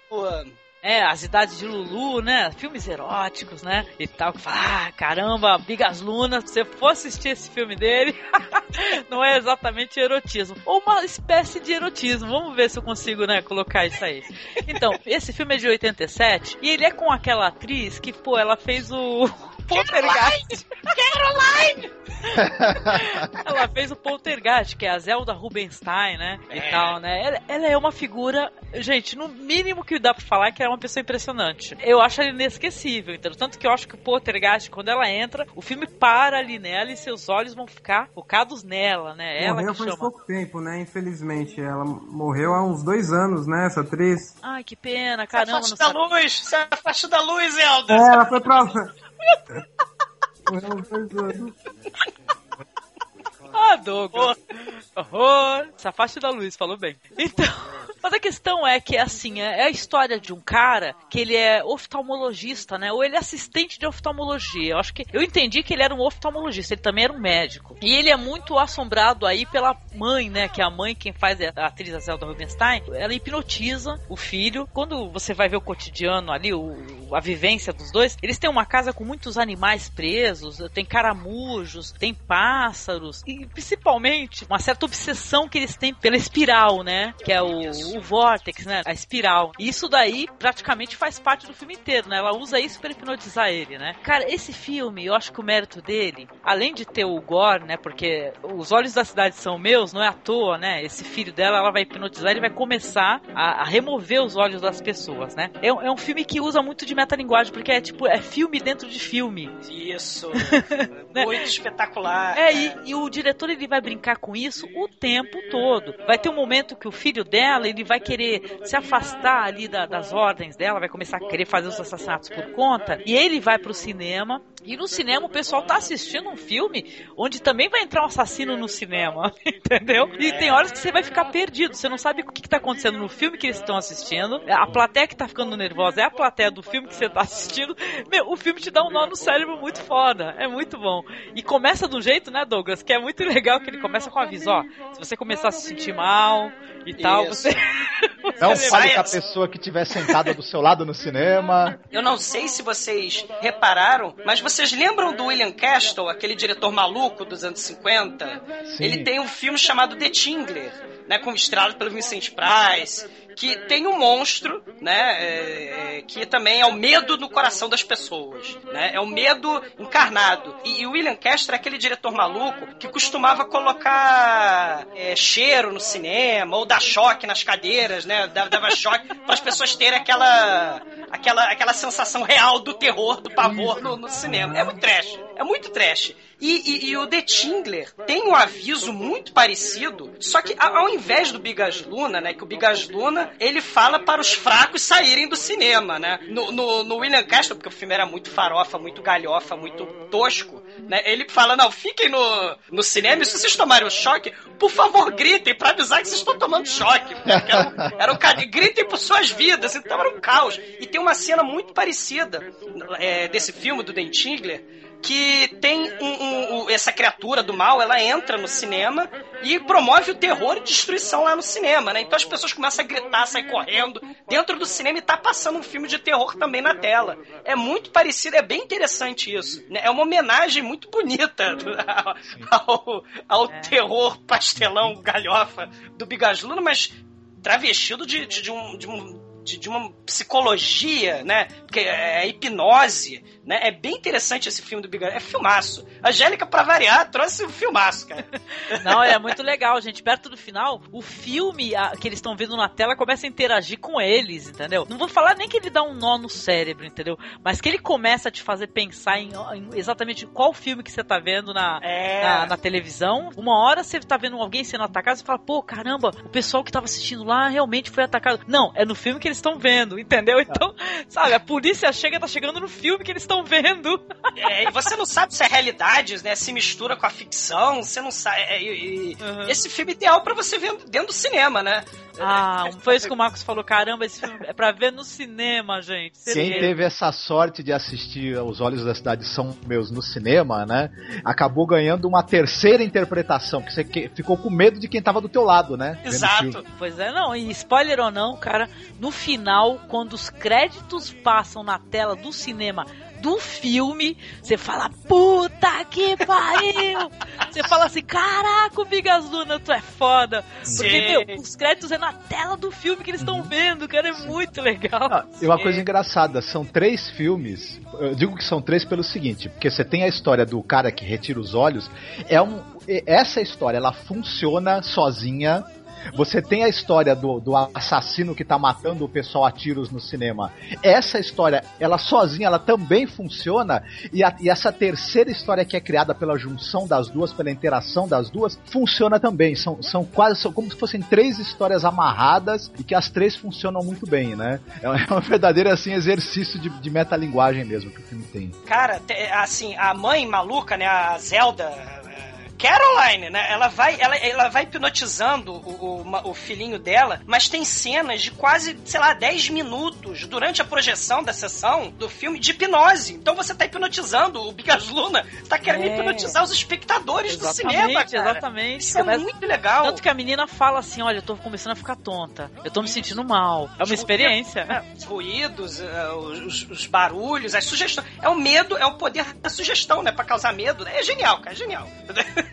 Lua. É, as idades de Lulu, né? Filmes eróticos, né? E tal. Ah, caramba, Bigas Luna, se você for assistir esse filme dele, não é exatamente erotismo. Ou uma espécie de erotismo. Vamos ver se eu consigo, né, colocar isso aí. Então, esse filme é de 87 e ele é com aquela atriz que, pô, ela fez o Poltergeist. Caroline! ela fez o Poltergeist, que é a Zelda Rubinstein, né? E tal, né? Ela, ela é uma figura, gente, no mínimo que dá pra falar é que ela é uma pessoa impressionante. Eu acho ela inesquecível, entendeu? Tanto que eu acho que o Poltergeist, quando ela entra, o filme para ali nela e seus olhos vão ficar focados nela, né? Ela morreu que faz chama. pouco tempo, né? Infelizmente. Ela morreu há uns dois anos, né? Essa atriz. Ai, que pena, Se caramba. afaste não da sabe- luz, se afaste da luz, Elda. É, ela foi pra. Uns dois anos. Ah, Douglas. Horror. Se afaste da luz, falou bem. Então, mas a questão é que, assim, é é a história de um cara que ele é oftalmologista, né? Ou ele é assistente de oftalmologia. Eu acho que. Eu entendi que ele era um oftalmologista, ele também era um médico. E ele é muito assombrado aí pela mãe, né? Que é a mãe quem faz é a atriz a Zelda Rubinstein. Ela hipnotiza o filho. Quando você vai ver o cotidiano ali, o, a vivência dos dois, eles têm uma casa com muitos animais presos, tem caramujos, tem pássaros e principalmente uma certa obsessão que eles têm pela espiral, né? Que é o, o vórtex, né? A espiral. E isso daí praticamente faz parte do filme inteiro, né? Ela usa isso para hipnotizar ele, né? Cara, esse filme, eu acho que o mérito dele, além de ter o gore, né? Porque os olhos da cidade são meus, não é à toa, né? Esse filho dela, ela vai hipnotizar, ele vai começar a, a remover os olhos das pessoas, né? É, um- é um filme que usa muito de metalinguagem, porque é tipo, é filme dentro de filme. Isso. Muito espetacular. É, e, e o diretor ele vai brincar com isso o tempo todo. Vai ter um momento que o filho dela ele vai querer se afastar ali da- das ordens dela, vai começar a querer fazer os assassinatos por conta, e ele vai pro cinema. E no cinema o pessoal tá assistindo um filme onde também vai entrar um assassino no cinema, entendeu? E tem horas que você vai ficar perdido, você não sabe o que, que tá acontecendo no filme que eles estão assistindo. A plateia que tá ficando nervosa é a plateia do filme que você tá assistindo. Meu, o filme te dá um nó no cérebro muito foda, é muito bom. E começa de um jeito, né, Douglas, que é muito legal que ele começa com aviso, ó, se você começar a se sentir mal e tal, Isso. você Não fale com a pessoa que estiver sentada do seu lado no cinema. Eu não sei se vocês repararam, mas vocês lembram do William Castle, aquele diretor maluco dos anos 50? Sim. Ele tem um filme chamado The Tingler, né, como estrelado pelo Vincent Price, que tem um monstro, né, é, é, que também é o medo no coração das pessoas, né, é o medo encarnado. E, o William Castle é aquele diretor maluco que costumava colocar é, cheiro no cinema ou dar choque nas cadeiras, né, dava choque para as pessoas terem aquela aquela, aquela sensação real do terror, do pavor no, no cinema. É muito trash. É muito trash. E, e- e o The Tingler tem um aviso muito parecido, só que ao invés do Bigas Luna, né, que o Bigas Luna, ele fala para os fracos saírem do cinema, né? No, no, no William Castle, porque o filme era muito farofa, muito galhofa, muito tosco, né? Ele fala, não, fiquem no, no cinema e se vocês tomarem um choque, por favor, gritem para avisar que vocês estão tomando choque. Era um, era um gritem por suas vidas, então era um caos. E tem uma cena muito parecida é, desse filme, do Den Tingler, que tem um- um- essa criatura do mal, ela entra no cinema e promove o terror e destruição lá no cinema, né? Então as pessoas começam a gritar, sair correndo dentro do cinema e tá passando um filme de terror também na tela. É muito parecido, é bem interessante isso. né? É uma homenagem muito bonita ao, ao terror pastelão galhofa do Bigasluna, mas travestido de, de, de um, de, um- de- de uma psicologia, né? Porque é hipnose, né? É bem interessante esse filme do Bigasluna. É filmaço. A Angélica, pra variar, trouxe um filmaço, cara. Não, é muito legal, gente. Perto do final, o filme a- que eles estão vendo na tela começa a interagir com eles, entendeu? Não vou falar nem que ele dá um nó no cérebro, entendeu? Mas que ele começa a te fazer pensar em, em exatamente qual filme que você tá vendo na, É. na, na televisão. Uma hora você tá vendo alguém sendo atacado, você fala, pô, caramba, o pessoal que tava assistindo lá realmente foi atacado. Não, é no filme que eles estão vendo, entendeu? Então, sabe, a polícia chega, tá chegando no filme que eles estão vendo. É, e você não sabe se é realidade, né? Se mistura com a ficção, você não sabe. é, e- e- Esse filme é ideal pra você ver dentro do cinema, né? Ah, foi isso que o Marcos falou. Caramba, esse filme é pra ver no cinema, gente. Quem Certeza. teve essa sorte de assistir Os Olhos da Cidade São Meus no cinema, né? Acabou ganhando uma terceira interpretação, que você que- ficou com medo de quem tava do teu lado, né? vendo o filme. Pois é, não, e spoiler ou não, cara, no final, quando os créditos passam na tela do cinema do filme, você fala, puta que pariu! você fala assim, caraca, o Bigas Luna, tu é foda. Porque, Sim. meu, os créditos é na tela do filme que eles estão vendo, cara, é muito legal. E uma coisa engraçada, são três filmes. Eu digo que são três pelo seguinte, porque você tem a história do cara que retira os olhos. É um, e- essa história ela funciona sozinha. Você tem a história do, do assassino que tá matando o pessoal a tiros no cinema. Essa história, ela sozinha, ela também funciona. E, a- e essa terceira história que é criada pela junção das duas, pela interação das duas, funciona também. São, são quase são como se fossem três histórias amarradas e que as três funcionam muito bem, né? É um- é verdadeiro assim, exercício de, de metalinguagem mesmo que o filme tem. Cara, assim, a mãe maluca, né, a Zelda, Caroline, né? Ela vai, ela, ela vai hipnotizando o, o, o filhinho dela, mas tem cenas de quase, sei lá, 10 minutos durante a projeção da sessão do filme de hipnose. Então você tá hipnotizando o Bigas Luna, tá querendo É. hipnotizar os espectadores do Exatamente, cinema, cara. exatamente. Isso é Mas- muito legal. Tanto que a menina fala assim: olha, eu tô começando a ficar tonta. Eu tô me sentindo mal. É uma experiência. É, os ruídos, eh, os, os barulhos, as sugestões. É o medo, é o poder da sugestão, né? Pra causar medo. É genial, cara, é genial.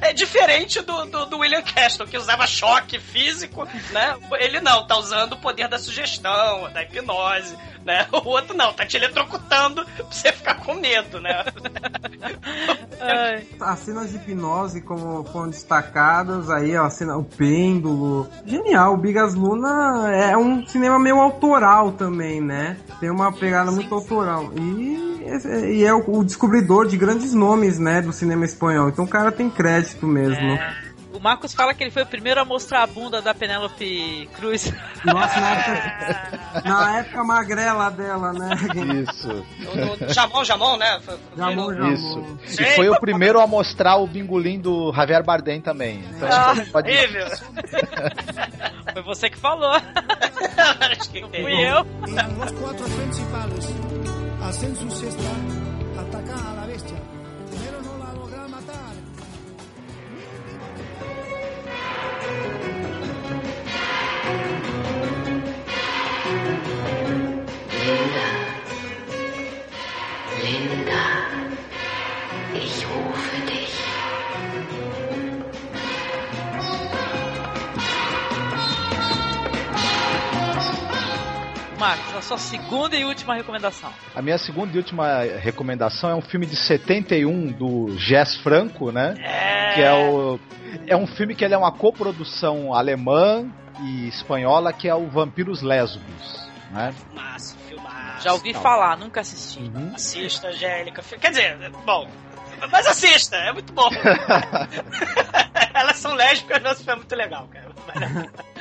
É diferente do, do, do William Castle, que usava choque físico, né? Ele não, tá usando o poder da sugestão, da hipnose, né? O outro não, tá te eletrocutando pra você ficar com medo, né? As cenas de hipnose, como foram destacadas, aí, ó, a cena, o pêndulo. Genial, o Bigas Luna é um cinema meio autoral também, né? Tem uma pegada muito autoral. E, e é o, o descobridor de grandes nomes, né, do cinema espanhol. Então o cara tem crédito mesmo. É. O Marcos fala que ele foi o primeiro a mostrar a bunda da Penélope Cruz. Nossa, na época, na época magrela dela, né? Isso. O, o Jamon, Jamon, né? Foi- Jamon, Jamon. Isso. Sim. E foi o primeiro a mostrar o bingolim do Javier Bardem também. Então, Ah, pode... horrível. Foi você que falou. Acho que Fui eu. Su siesta, atacan a bestia, Marcos, a sua segunda e última recomendação. A minha segunda e última recomendação é um filme de 71 do Jess Franco, né? Que é o é um filme que ele é uma coprodução alemã e espanhola que é o Vampiros Lésbicos, né? Filmaço, filmaço. Já ouvi falar, nunca assisti. Uhum. Assista, Angélica. Quer dizer, bom. Mas assista, é muito bom. Elas são lésbicas, nosso filme é muito legal, cara.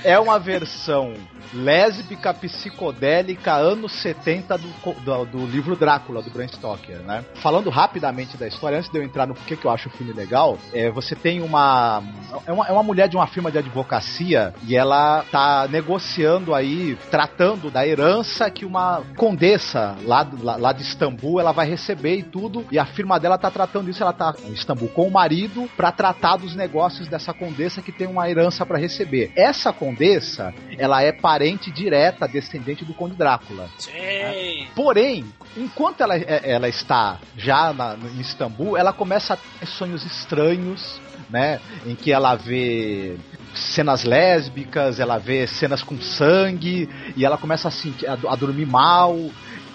É uma versão lésbica psicodélica anos 70 do, do, do livro Drácula, do Bram Stoker, né? Falando rapidamente da história, antes de eu entrar no porquê que eu acho o filme legal, é, você tem uma é, uma. é uma mulher de uma firma de advocacia e ela tá negociando aí, tratando da herança que uma condessa lá, lá, lá de Istambul ela vai receber e tudo, e a firma dela tá tratando isso, ela tá em Istambul com o marido para tratar dos negócios dessa condessa que tem uma herança para receber. Essa condessa, ela é parente direta, descendente do Conde Drácula. Sim. Porém, enquanto ela, é- ela está já na- em Istambul, ela começa a ter sonhos estranhos, né? Em que ela vê cenas lésbicas, ela vê cenas com sangue, e ela começa a, sentir, a, a dormir mal.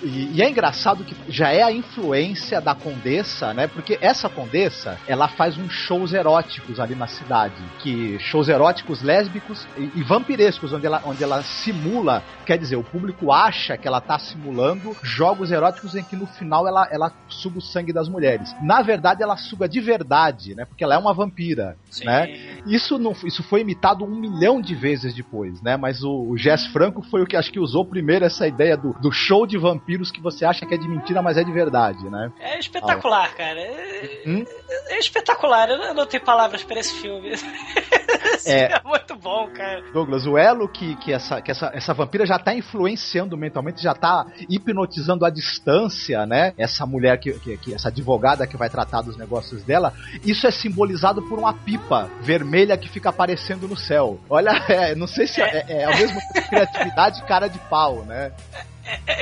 E, e é engraçado que já é a influência da condessa, né? Porque essa condessa, ela faz uns shows eróticos ali na cidade. Que shows eróticos lésbicos e, e vampirescos, onde ela, onde ela simula, quer dizer, o público acha que ela tá simulando jogos eróticos em que no final ela, ela suga o sangue das mulheres. Na verdade, ela suga de verdade, né? Porque ela é uma vampira, Sim. né? Isso, não, isso foi imitado um milhão de vezes depois, né? Mas o, o Jess Franco foi o que acho que usou primeiro essa ideia do, do show de vampiros que você acha que é de mentira, mas é de verdade, né? É espetacular, cara. É, Hum? é espetacular. Eu não tenho palavras para esse filme. É. é muito bom, cara. Douglas, o elo que, que, essa, que essa, essa vampira já tá influenciando mentalmente, já tá hipnotizando à distância, né? Essa mulher que, que, que- essa advogada que vai tratar dos negócios dela, isso é simbolizado por uma pipa vermelha que fica aparecendo no céu. Olha, é, não sei se é, é, é ao mesmo tempo criatividade e cara de pau, né?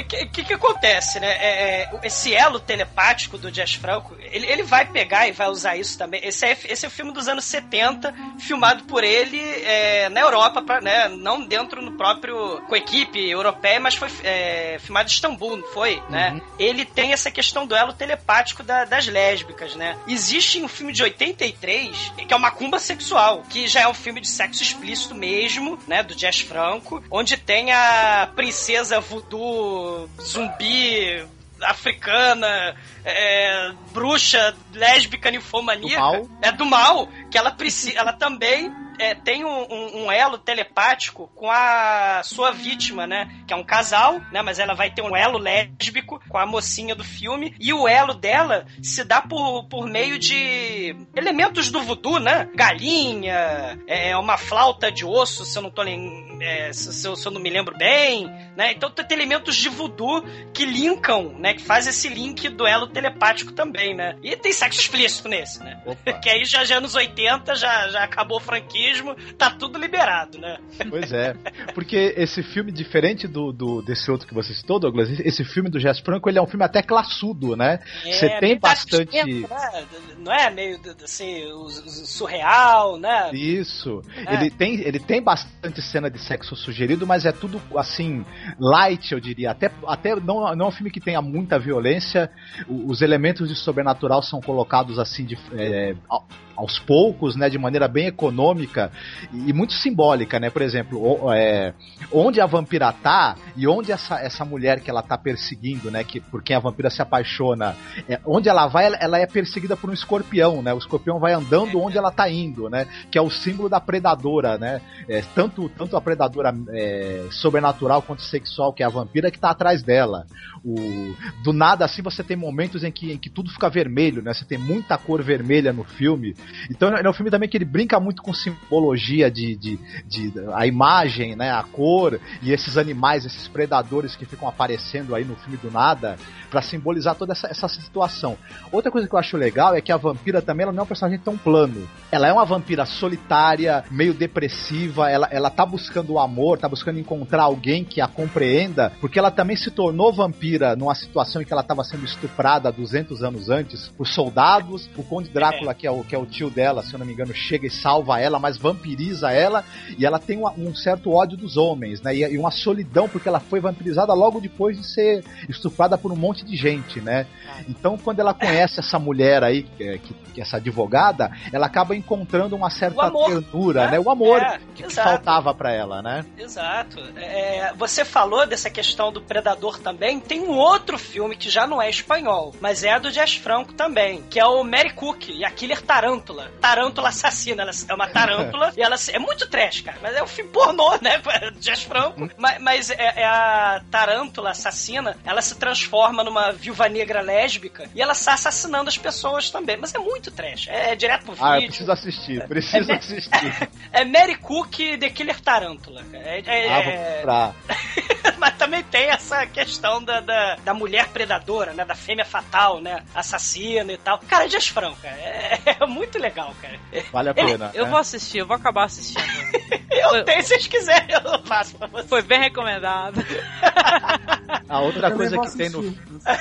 O que, que, que acontece, né? É, é, esse elo telepático do Jazz Franco, ele, ele vai pegar e vai usar isso também. Esse é, esse é o filme dos anos 70, filmado por ele é, na Europa, pra, né? Não dentro no próprio. com a equipe europeia, mas foi é, filmado em Istambul, não foi? Né? Uhum. Ele tem essa questão do elo telepático da- das lésbicas, né? Existe um filme de 83 que é uma Macumba Sexual, que já é um filme de sexo explícito mesmo, né? Do Jazz Franco, onde tem a princesa voodoo zumbi africana, é, bruxa, lésbica, ninfomaníaca. Do mal. É do mal, que ela precisa. Ela também é, tem um, um- um elo telepático com a sua vítima, né? Que é um casal, né? Mas ela vai ter um elo lésbico com a mocinha do filme. E o elo dela se dá por, por meio de elementos do voodoo, né? Galinha, é, uma flauta de osso, se eu não tô é, se, eu, se eu não me lembro bem, né? Então tem elementos de voodoo que linkam, né? Que faz esse link do elo telepático também, né? E tem sexo explícito nesse, né? que aí já, já anos 80, já, já acabou o franquismo, tá tudo liberado, né? Pois é. Porque esse filme, diferente do, do- desse outro que você citou, Douglas, esse filme do Jazz Franco, ele é um filme até classudo, né? Você É, tem meio da bastante. esquerda, né? Não é meio assim, surreal, né? Isso. É. Ele, tem, ele tem bastante cena de sexo sugerido, mas é tudo assim, light, eu diria. Até, até não, não é um filme que tenha muita violência. Os elementos de sobrenatural são colocados assim de, é, aos poucos, né? De maneira bem econômica e, muito simbólica, né? Por exemplo, é, onde a vampira tá e onde essa, essa mulher que ela tá perseguindo, né? Que, por quem a vampira se apaixona, é, onde ela vai, ela, ela é perseguida por um escorpião, né? O escorpião vai andando onde ela tá indo, né? Que é o símbolo da predadora, né? É, tanto, tanto a predadora é, sobrenatural quanto sexual, que é a vampira, que tá atrás dela. O, do nada, assim, você tem momentos em que, em que tudo fica vermelho, né? Você tem muita cor vermelha no filme. Então é um filme também que ele brinca muito com simbologia de, de, de a imagem, né? A cor e esses animais, esses predadores que ficam aparecendo aí no filme do nada para simbolizar toda essa, essa situação. Outra coisa que eu acho legal é que a vampira também ela não é um personagem tão plano. Ela é uma vampira solitária, meio depressiva, ela, ela tá buscando o amor, tá buscando encontrar alguém que a compreenda, porque ela também se tornou vampira numa situação em que ela estava sendo estuprada 200 anos antes por soldados. O Conde Drácula, que é o, que é o tio dela, se eu não me engano, chega e salva ela, mas vampiriza ela e ela tem uma- um certo ódio dos homens, né? E, e uma solidão, porque ela foi vampirizada logo depois de ser estuprada por um monte de gente, né? Então, quando ela conhece essa mulher aí, que, é- que, que é essa advogada, ela acaba encontrando uma certa amor, ternura, né? né? O amor É, que, que faltava pra ela, né? Exato. É, você falou dessa questão do Predador também. Tem um outro filme que já não é espanhol, mas é do Jazz Franco também, que é o Mary Cook e a Killer Tarântula. Tarântula assassina. Ela é uma tarântula e ela é muito trash, cara. Mas é um filme pornô, né? Jazz Franco. Mas, mas é, é a tarântula assassina. Ela se transforma numa viúva negra lésbica e ela está assassinando as pessoas também. Mas é muito trash. É, é direto pro Ah, eu vídeo. preciso assistir, preciso assistir. É Mary Cook The Killer Tarântula. É, é- Ah, vou é- comprar. mas também tem essa questão da, da, da mulher predadora, né? Da fêmea fatal, né? Assassina e tal. Cara, é Dias Franco, cara. É, é muito legal, cara. Vale a Ele- pena. Eu né? vou assistir, eu vou acabar assistindo. Eu tenho, se vocês quiserem, eu faço pra vocês. Foi bem recomendado. A outra Eu coisa que tem no. Opa.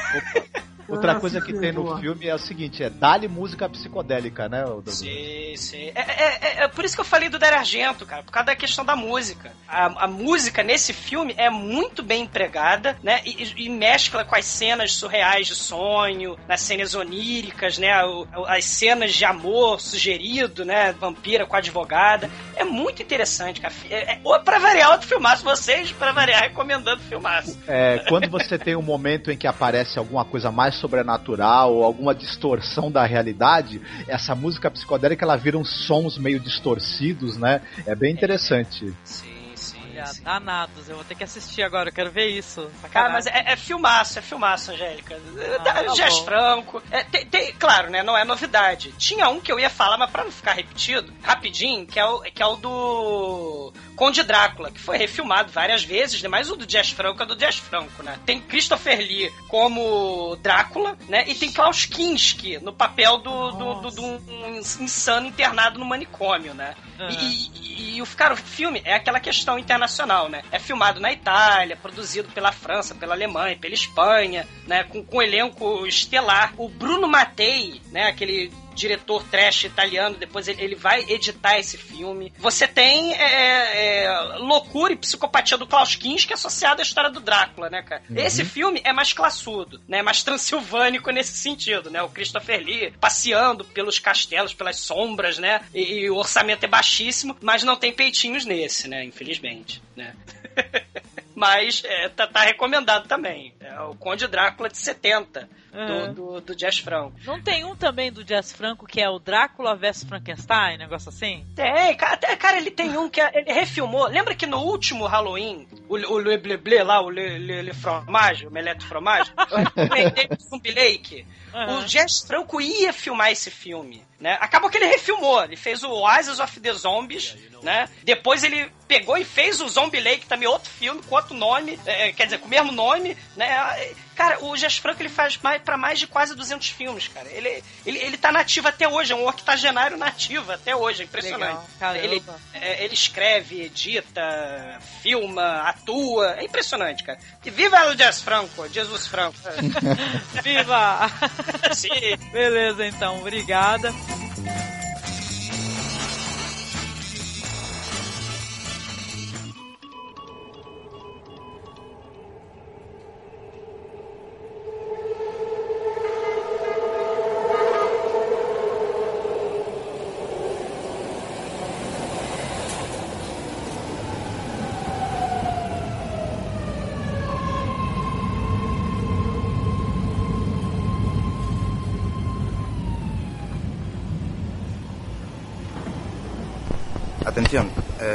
Outra Ah, coisa que tem no filme é o seguinte, é dá-lhe música psicodélica, né? Douglas? Sim, sim. É, é- é- é por isso que eu falei do Dario Argento, cara, por causa da questão da música. A, a música nesse filme é muito bem empregada, né? E, e- e mescla com as cenas surreais de sonho, nas cenas oníricas, né? o- as cenas de amor sugerido, né? Vampira com a advogada. É muito interessante, cara. É, é, ou pra variar outro filmaço, vocês, pra variar, recomendando filmaço. É, quando você tem um momento em que aparece alguma coisa mais sobrenatural ou alguma distorção da realidade, essa música psicodélica ela vira uns sons meio distorcidos, né? É bem interessante. Sim, sim. Danados, eu vou ter que assistir agora, eu quero ver isso. Cara, mas é, é filmaço, é filmaço, Angélica. tá Jazz bom. Franco. É, tem, tem- claro, né? Não é novidade. Tinha um que eu ia falar, mas pra não ficar repetido, rapidinho, que é o, que é o do Conde Drácula, que foi refilmado várias vezes, né? Mas o do Jazz Franco é do Jazz Franco, né? Tem Christopher Lee como Drácula, né? E tem Klaus Kinski no papel do, do, do, do um insano internado no manicômio, né? Uhum. E, e, e o cara, o filme é aquela questão internacional, né? É filmado na Itália, produzido pela França, pela Alemanha, pela Espanha, né? Com, com um elenco estelar. O Bruno Mattei, né? Aquele diretor trash italiano, depois ele, ele vai editar esse filme. Você tem é, é, loucura e psicopatia do Klaus Kinski associada à história do Drácula, né, cara? Uhum. Esse filme é mais classudo, né? Mais transilvânico nesse sentido, né? O Christopher Lee passeando pelos castelos, pelas sombras, né? E, e o orçamento é baixíssimo, mas não tem peitinhos nesse, né? Infelizmente, né? mas é, tá, tá recomendado também. É o Conde Drácula de 70, É. do, do, do Jazz Franco. Não tem um também do Jazz Franco que é o Drácula vs Frankenstein, negócio assim? Tem, cara, até- cara, ele tem um que é- ele refilmou. Lembra que no último Halloween, o, o Le Blé lá, o Le, Le, Le Fromage, o Melete Fromage, o Zumbi Lake, o Jess Franco ia filmar esse filme, né? Acabou que ele refilmou, ele fez o Oasis of the Zombies, né? Depois ele pegou e fez o Zombie Lake, também outro filme, com outro nome, é, quer dizer, com o mesmo nome, né? Cara, o Jess Franco ele faz mais, pra mais de quase 200 filmes, cara. Ele, ele, ele tá nativo até hoje, é um octogenário nativo até hoje, é impressionante. Ele, é, ele escreve, edita, filma, atua, é impressionante, cara. E viva o Jess Franco, Jesus Franco. Viva! Sim. Beleza, então, obrigada.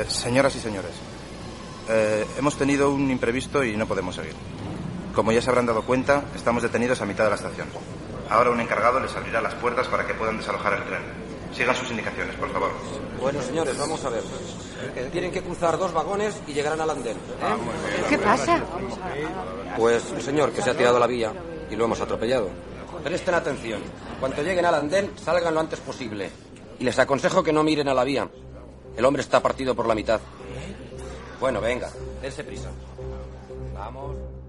Eh, señoras y señores. Eh, hemos tenido un imprevisto y no podemos seguir. Como ya se habrán dado cuenta, estamos detenidos a mitad de la estación. Ahora un encargado les abrirá las puertas para que puedan desalojar el tren. Sigan sus indicaciones, por favor. Bueno, señores, vamos a ver. Eh, Tienen que cruzar dos vagones y llegarán al andén. ¿eh? ¿Qué pasa? Pues un señor que se ha tirado a la vía y lo hemos atropellado. Presten atención. Cuando lleguen al andén, salgan lo antes posible. Y les aconsejo que no miren a la vía. El hombre está partido por la mitad. Bueno, venga, dense prisa. Vamos.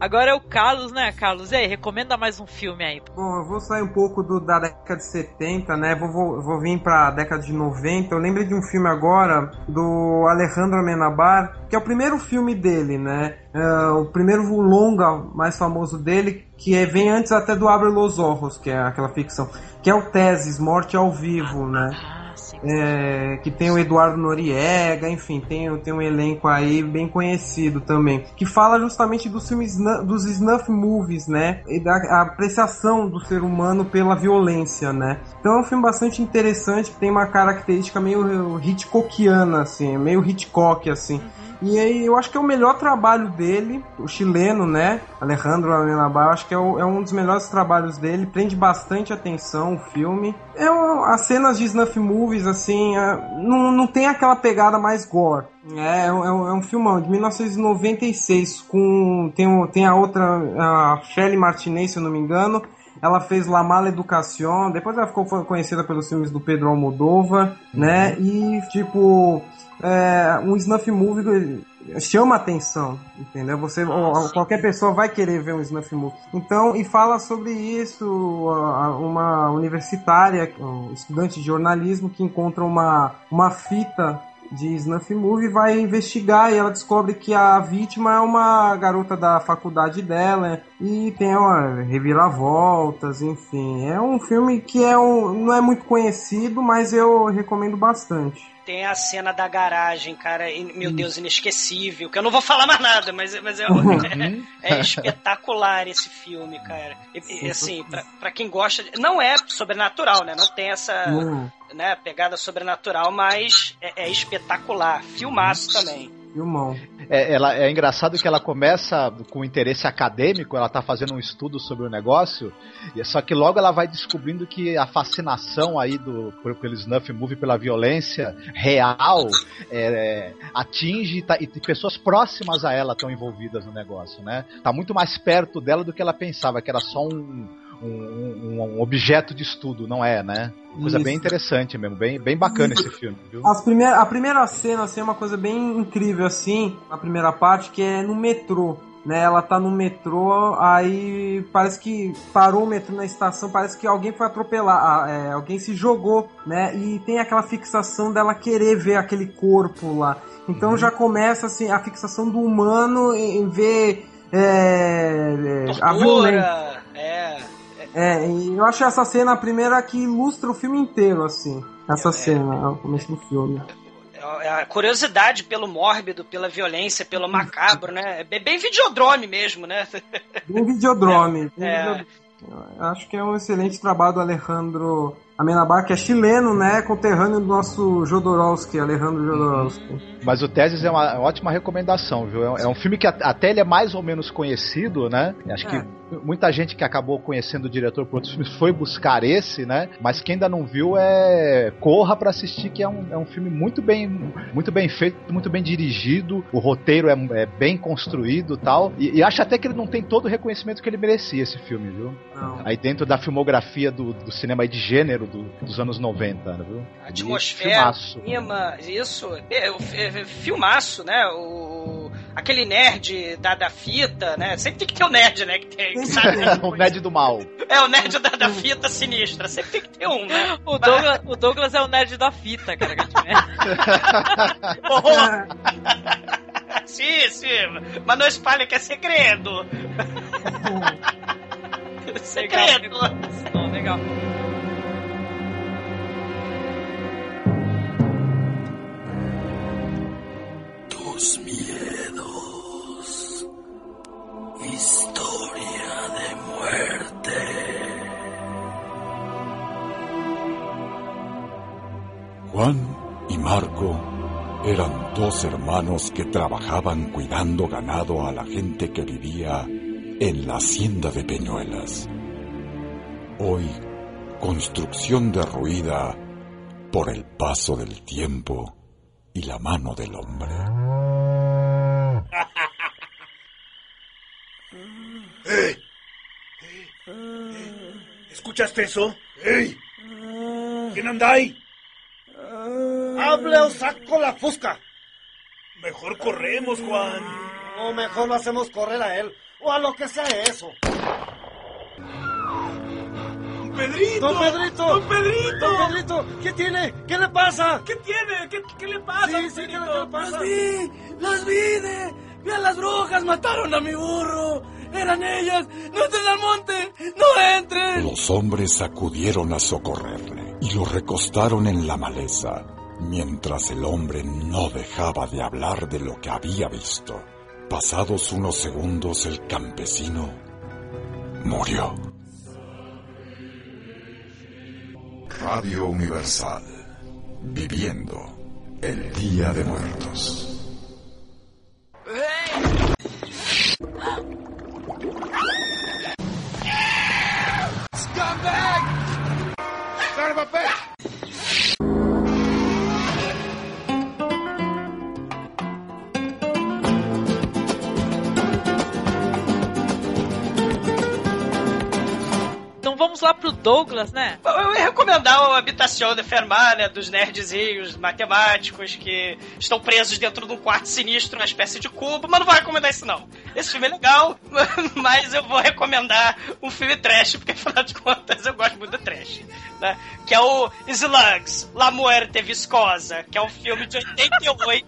Agora é o Carlos, né, Carlos? E aí, recomenda mais um filme aí. Bom, eu vou sair um pouco do- da década de 70, né? Vou, vou, vou vir pra década de 90. Eu lembrei de um filme agora do Alejandro Amenabar, que é o primeiro filme dele, né? É, o primeiro longa mais famoso dele, que é, vem antes até do Abre los Ojos, que é aquela ficção, que é o Teses, Morte ao Vivo, né? É, que tem o Eduardo Noriega, enfim, tem, tem um elenco aí bem conhecido também, que fala justamente dos filmes dos snuff movies, né, e da apreciação do ser humano pela violência, né. Então é um filme bastante interessante, que tem uma característica meio Hitchcockiana, assim, meio Hitchcock, assim. E aí, eu acho que é o melhor trabalho dele, o chileno, né? Alejandro Amenabar, eu acho que é, o- é um dos melhores trabalhos dele, prende bastante atenção o filme. É as cenas de snuff movies, assim, é, não, não tem aquela pegada mais gore. É, é, um, é um- é filmão de 1996, com, tem, tem a outra, a Shelley Martinez, se eu não me engano, ela fez La Mala Educación, depois ela ficou conhecida pelos filmes do Pedro Almodóvar, né? E, tipo, é, um snuff movie chama atenção, entendeu? Você, ou- qualquer pessoa vai querer ver um snuff movie. Então, e fala sobre isso uma universitária, um estudante de jornalismo que encontra uma, uma fita de snuff movie vai investigar e ela descobre que a vítima é uma garota da faculdade dela e tem uma reviravoltas, enfim. É um filme que é um, não é muito conhecido, mas eu recomendo bastante. Tem a cena da garagem, cara, e, meu Deus, inesquecível. Que eu não vou falar mais nada, mas, mas é, é, é espetacular esse filme, cara. E, e, assim, pra, pra quem gosta. de- não é sobrenatural, né? Não tem essa né, pegada sobrenatural, mas é, é espetacular. Filmaço também. Filmão. É, ela, é engraçado que ela começa com interesse acadêmico, ela tá fazendo um estudo sobre o negócio, só que logo ela vai descobrindo que a fascinação aí do, pelo snuff movie, pela violência real, é, atinge tá- e pessoas próximas a ela estão envolvidas no negócio, né? Tá muito mais perto dela do que ela pensava, que era só um, um, um- objeto de estudo, não é, né? Coisa Isso. bem interessante mesmo, bem, bem bacana esse filme, viu? As primeir, a primeira cena assim, é uma coisa bem incrível assim, a primeira parte, que é no metrô. Né, ela tá no metrô, aí parece que parou o metrô na estação, parece que alguém foi atropelar, ah, é, alguém se jogou, né? E tem aquela fixação dela querer ver aquele corpo lá. Então já começa assim a fixação do humano em, em ver é, é, a violência. É. É, e eu acho essa cena a primeira que ilustra o filme inteiro, assim. Essa cena, é o começo do filme. É a curiosidade pelo mórbido, pela violência, pelo macabro, né? É bem videodrome mesmo, né? Bem videodrome. bem É. videodrome. Eu acho que é um excelente trabalho do Alejandro Amenabar, que é chileno, né? Conterrâneo do nosso Jodorowsky, Alejandro Jodorowsky. Mas o Teses é uma ótima recomendação, viu? É um- É filme que a- até ele é mais ou menos conhecido, né? Acho É. que muita gente que acabou conhecendo o diretor por outros filmes foi buscar esse, né? Mas quem ainda não viu é corra pra assistir, que é um, é um filme muito bem, muito bem feito, muito bem dirigido. O roteiro é, é bem construído, e tal. E, e acho até que ele não tem todo o reconhecimento que ele merecia esse filme, viu? Não. Aí dentro da filmografia do, do cinema de gênero do- dos anos 90, né, viu? Atmosfera, Filmaço. clima, isso. É, o fi- é, filmaço, né? O, aquele nerd da, da fita, né? Sempre tem que ter o nerd, né? Que, tem, que sabe, o nerd do mal. É o nerd da, da fita sinistra. Sempre tem que ter um, né? O Douglas, o Douglas é o nerd da fita, cara. que. Horror! sim, sim. Mas não espalha que é segredo. segredo. Não, legal. Tus miedos. Historia de muerte. Juan y Marco eran dos hermanos que trabajaban cuidando ganado a la gente que vivía en la hacienda de Peñuelas. Hoy, construcción derruida por el paso del tiempo y la mano del hombre. ¡Ey! ¿Escuchaste eso? ¡Ey! ¿Quién anda ahí? ¡Hable o saco la fusca! Mejor corremos, Juan. O mejor lo hacemos correr a él. O a lo que sea eso. ¡Pedrito! ¡Don Pedrito! ¡Don Pedrito! ¡Don Pedrito! ¿Qué tiene? ¿Qué le pasa? ¿Qué tiene? ¿Qué, qué le pasa? Sí, don sí, ¿qué le- qué le pasa? Las vi, las vi, de, vi a las brujas, mataron a mi burro. Eran ellas. No entren al monte, no entren. Los hombres acudieron a socorrerle y lo recostaron en la maleza, mientras el hombre no dejaba de hablar de lo que había visto. Pasados unos segundos el campesino murió. Radio Universal, viviendo el Día de Muertos. Lá pro Douglas, né? Eu ia recomendar o Habitação de Fermat, né? Dos nerdzinhos matemáticos que estão presos dentro de um quarto sinistro, uma espécie de cubo, mas não vou recomendar isso não. Esse filme é legal, mas eu vou recomendar um filme trash, porque afinal de contas eu gosto muito do trash. Né? Que é o Slugs, La Muerte Viscosa, que é um filme de 88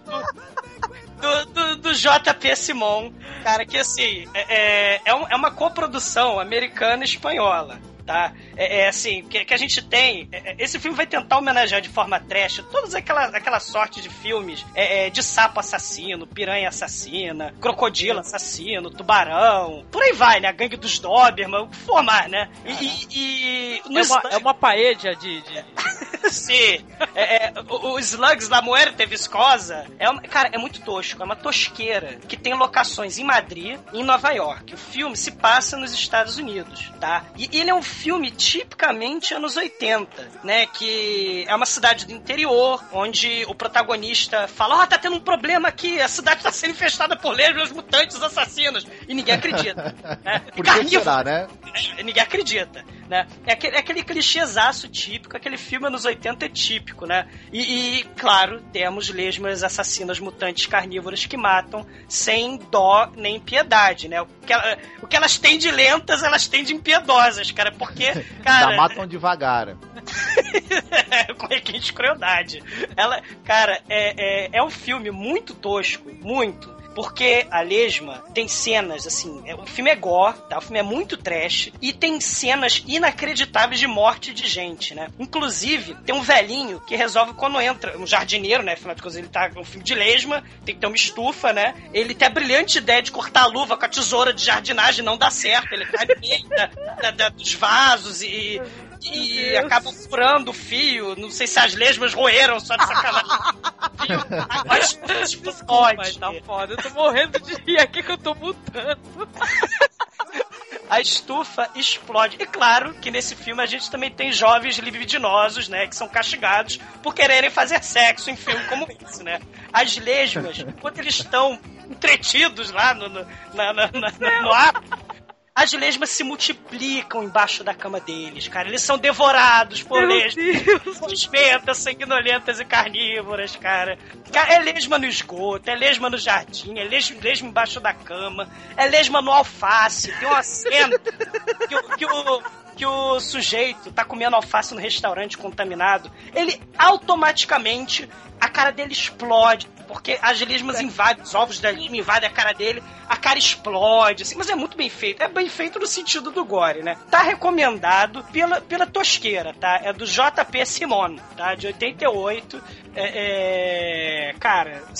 do, do, do JP Simon, cara, que assim, é, é, é é uma coprodução americana e espanhola. Tá? É, é assim, que, que a gente tem. é, é, esse filme vai tentar homenagear de forma trash todas aquela, aquela sorte de filmes é, é, de sapo assassino, piranha assassina, crocodilo assassino, tubarão, por aí vai, né? A gangue dos Doberman, o que for mais, né? E. e- e- É uma, é uma paella de, de, Sim. É, é, o, o Slugs La Muerte Viscosa é uma, cara, é muito tosco. É uma tosqueira que tem locações em Madrid e em Nova York. O filme se passa nos Estados Unidos, tá? E ele é um filme tipicamente anos 80, né? Que é uma cidade do interior, onde o protagonista fala: Ó, oh, tá tendo um problema aqui, a cidade tá sendo infestada por lesmas mutantes assassinos. E ninguém acredita. né? Por que será, né? E ninguém acredita, né? É aquele, é aquele clichêzaço típico, aquele filme anos 80 é típico, né? E, e, claro, temos lesmas assassinas mutantes carnívoras que matam sem dó nem piedade, né? O que, o que elas têm de lentas, elas têm de impiedosas, cara, porque, cara... Já matam devagar. com requinte de crueldade. Ela, cara, é, é, é um filme muito tosco, muito. Porque a Lesma tem cenas, assim, é- o filme é gore, tá? O filme é muito trash e tem cenas inacreditáveis de morte de gente, né? Inclusive, tem um velhinho que resolve quando entra, um jardineiro, né? Afinal de contas, ele tá um filme de Lesma, tem que ter uma estufa, né? Ele tem a brilhante ideia de cortar a luva com a tesoura de jardinagem, não dá certo, ele cai no meio da- da- da- dos vasos e e acaba furando o fio. Não sei se as lesmas roeram só de sacanagem. Mas explode. Mas tá foda, eu tô morrendo de rir aqui que eu tô mutando. A estufa explode. E claro que nesse filme a gente também tem jovens libidinosos, né? Que são castigados por quererem fazer sexo em filme como esse, né? As lesmas, enquanto eles estão entretidos lá no, no, na- na- na- no ar, as lesmas se multiplicam embaixo da cama deles, cara. Eles são devorados por Meu lesmas. Suspentas, sanguinolentas e carnívoras, cara. É lesma no esgoto, é lesma no jardim, é lesma, lesma embaixo da cama, é lesma no alface. Tem uma cena que, o- que o, que o sujeito tá comendo alface no restaurante contaminado. Ele automaticamente, a cara dele explode. Porque as lesmas invadem, os ovos da lima invadem a cara dele, a cara explode, assim, mas é muito bem feito. É bem feito no sentido do gore, né? Tá recomendado pela, pela tosqueira, tá? É do JP Simon, tá? De 88. É, é... Cara,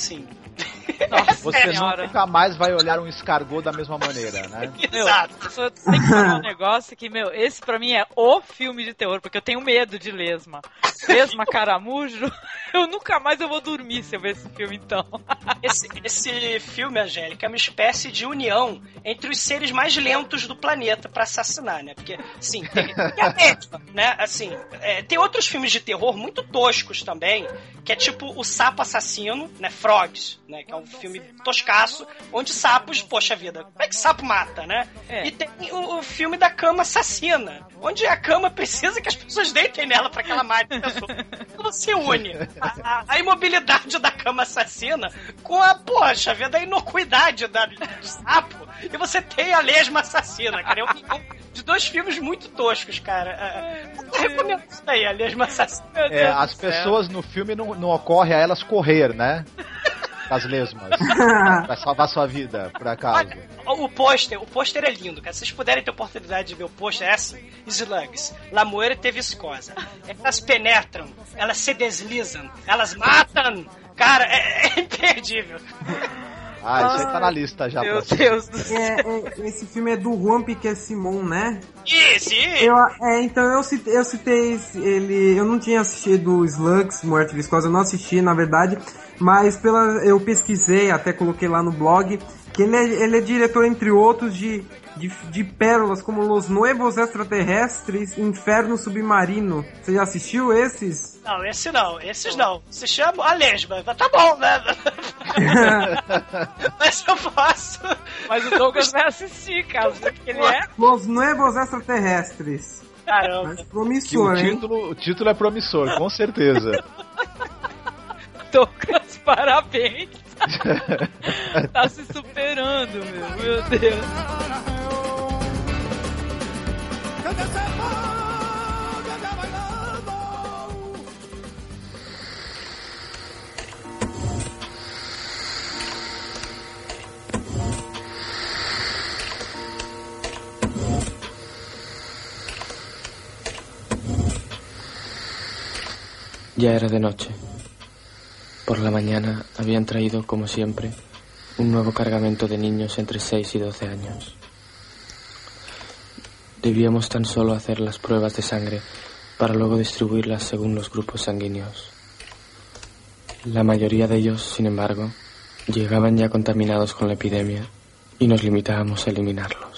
assim. Você senhora. nunca mais vai olhar um escargot da mesma maneira, né? Meu, eu só tenho que falar um negócio que, meu, esse pra mim é o filme de terror, porque eu tenho medo de lesma. Lesma, caramujo, eu nunca mais eu vou dormir se eu ver esse filme, então. Esse, esse filme, Angélica, é uma espécie de união entre os seres mais lentos do planeta pra assassinar, né? Porque, sim, tem, tem a mesma, né? Assim, é, tem outros filmes de terror muito toscos também, que é tipo O Sapo Assassino, né? Frogs, né? Que é um filme toscaço, onde sapos, poxa vida, como é que sapo mata, né? E tem o, o filme da cama assassina, onde a cama precisa que as pessoas deitem nela pra que ela mate a pessoa. Tudo se une. A, a- a imobilidade da cama assassina com a, poxa vida, a inocuidade da, do sapo. E você tem a lesma assassina, cara. É um de dois filmes muito toscos, cara. É, Eu recomendo isso aí, a lesma assassina. É, as pessoas no filme não, não ocorre a elas correr, né? Das lesmas. pra salvar sua vida, por acaso. O pôster, o pôster é lindo, cara. Se vocês puderem ter oportunidade de ver o pôster, é assim: Slugs, La Muerte Viscosa. Elas penetram, elas se deslizam, elas matam. Cara, é, é imperdível. Ah, isso aí tá na lista já. Meu Deus do É, é, esse filme é do Juan Piquet Simon, né? Isso, isso. Eu, é, então eu citei, eu citei esse- ele. Eu não tinha assistido Slugs, Morte Viscosa, eu não assisti, na verdade. Mas pela, eu pesquisei, até coloquei lá no blog, que ele é, ele é diretor, entre outros, de, de, de pérolas como Los Nuevos Extraterrestres Inferno Submarino. Você já assistiu esses? Não, esse não, esses não. Se chama a lesma. Tá bom, né? Mas eu posso. Mas o Douglas vai assistir, cara, ele é. Los Nuevos Extraterrestres. Caramba. Mas Que o promissor, hein? título, o título é promissor, com certeza. Douglas, parabéns. tá se superando, meu. Meu Deus. Ya era de noche. Por la mañana habían traído, como siempre, un nuevo cargamento de niños entre 6 y 12 años. Debíamos tan solo hacer las pruebas de sangre para luego distribuirlas según los grupos sanguíneos. La mayoría de ellos, sin embargo, llegaban ya contaminados con la epidemia y nos limitábamos a eliminarlos.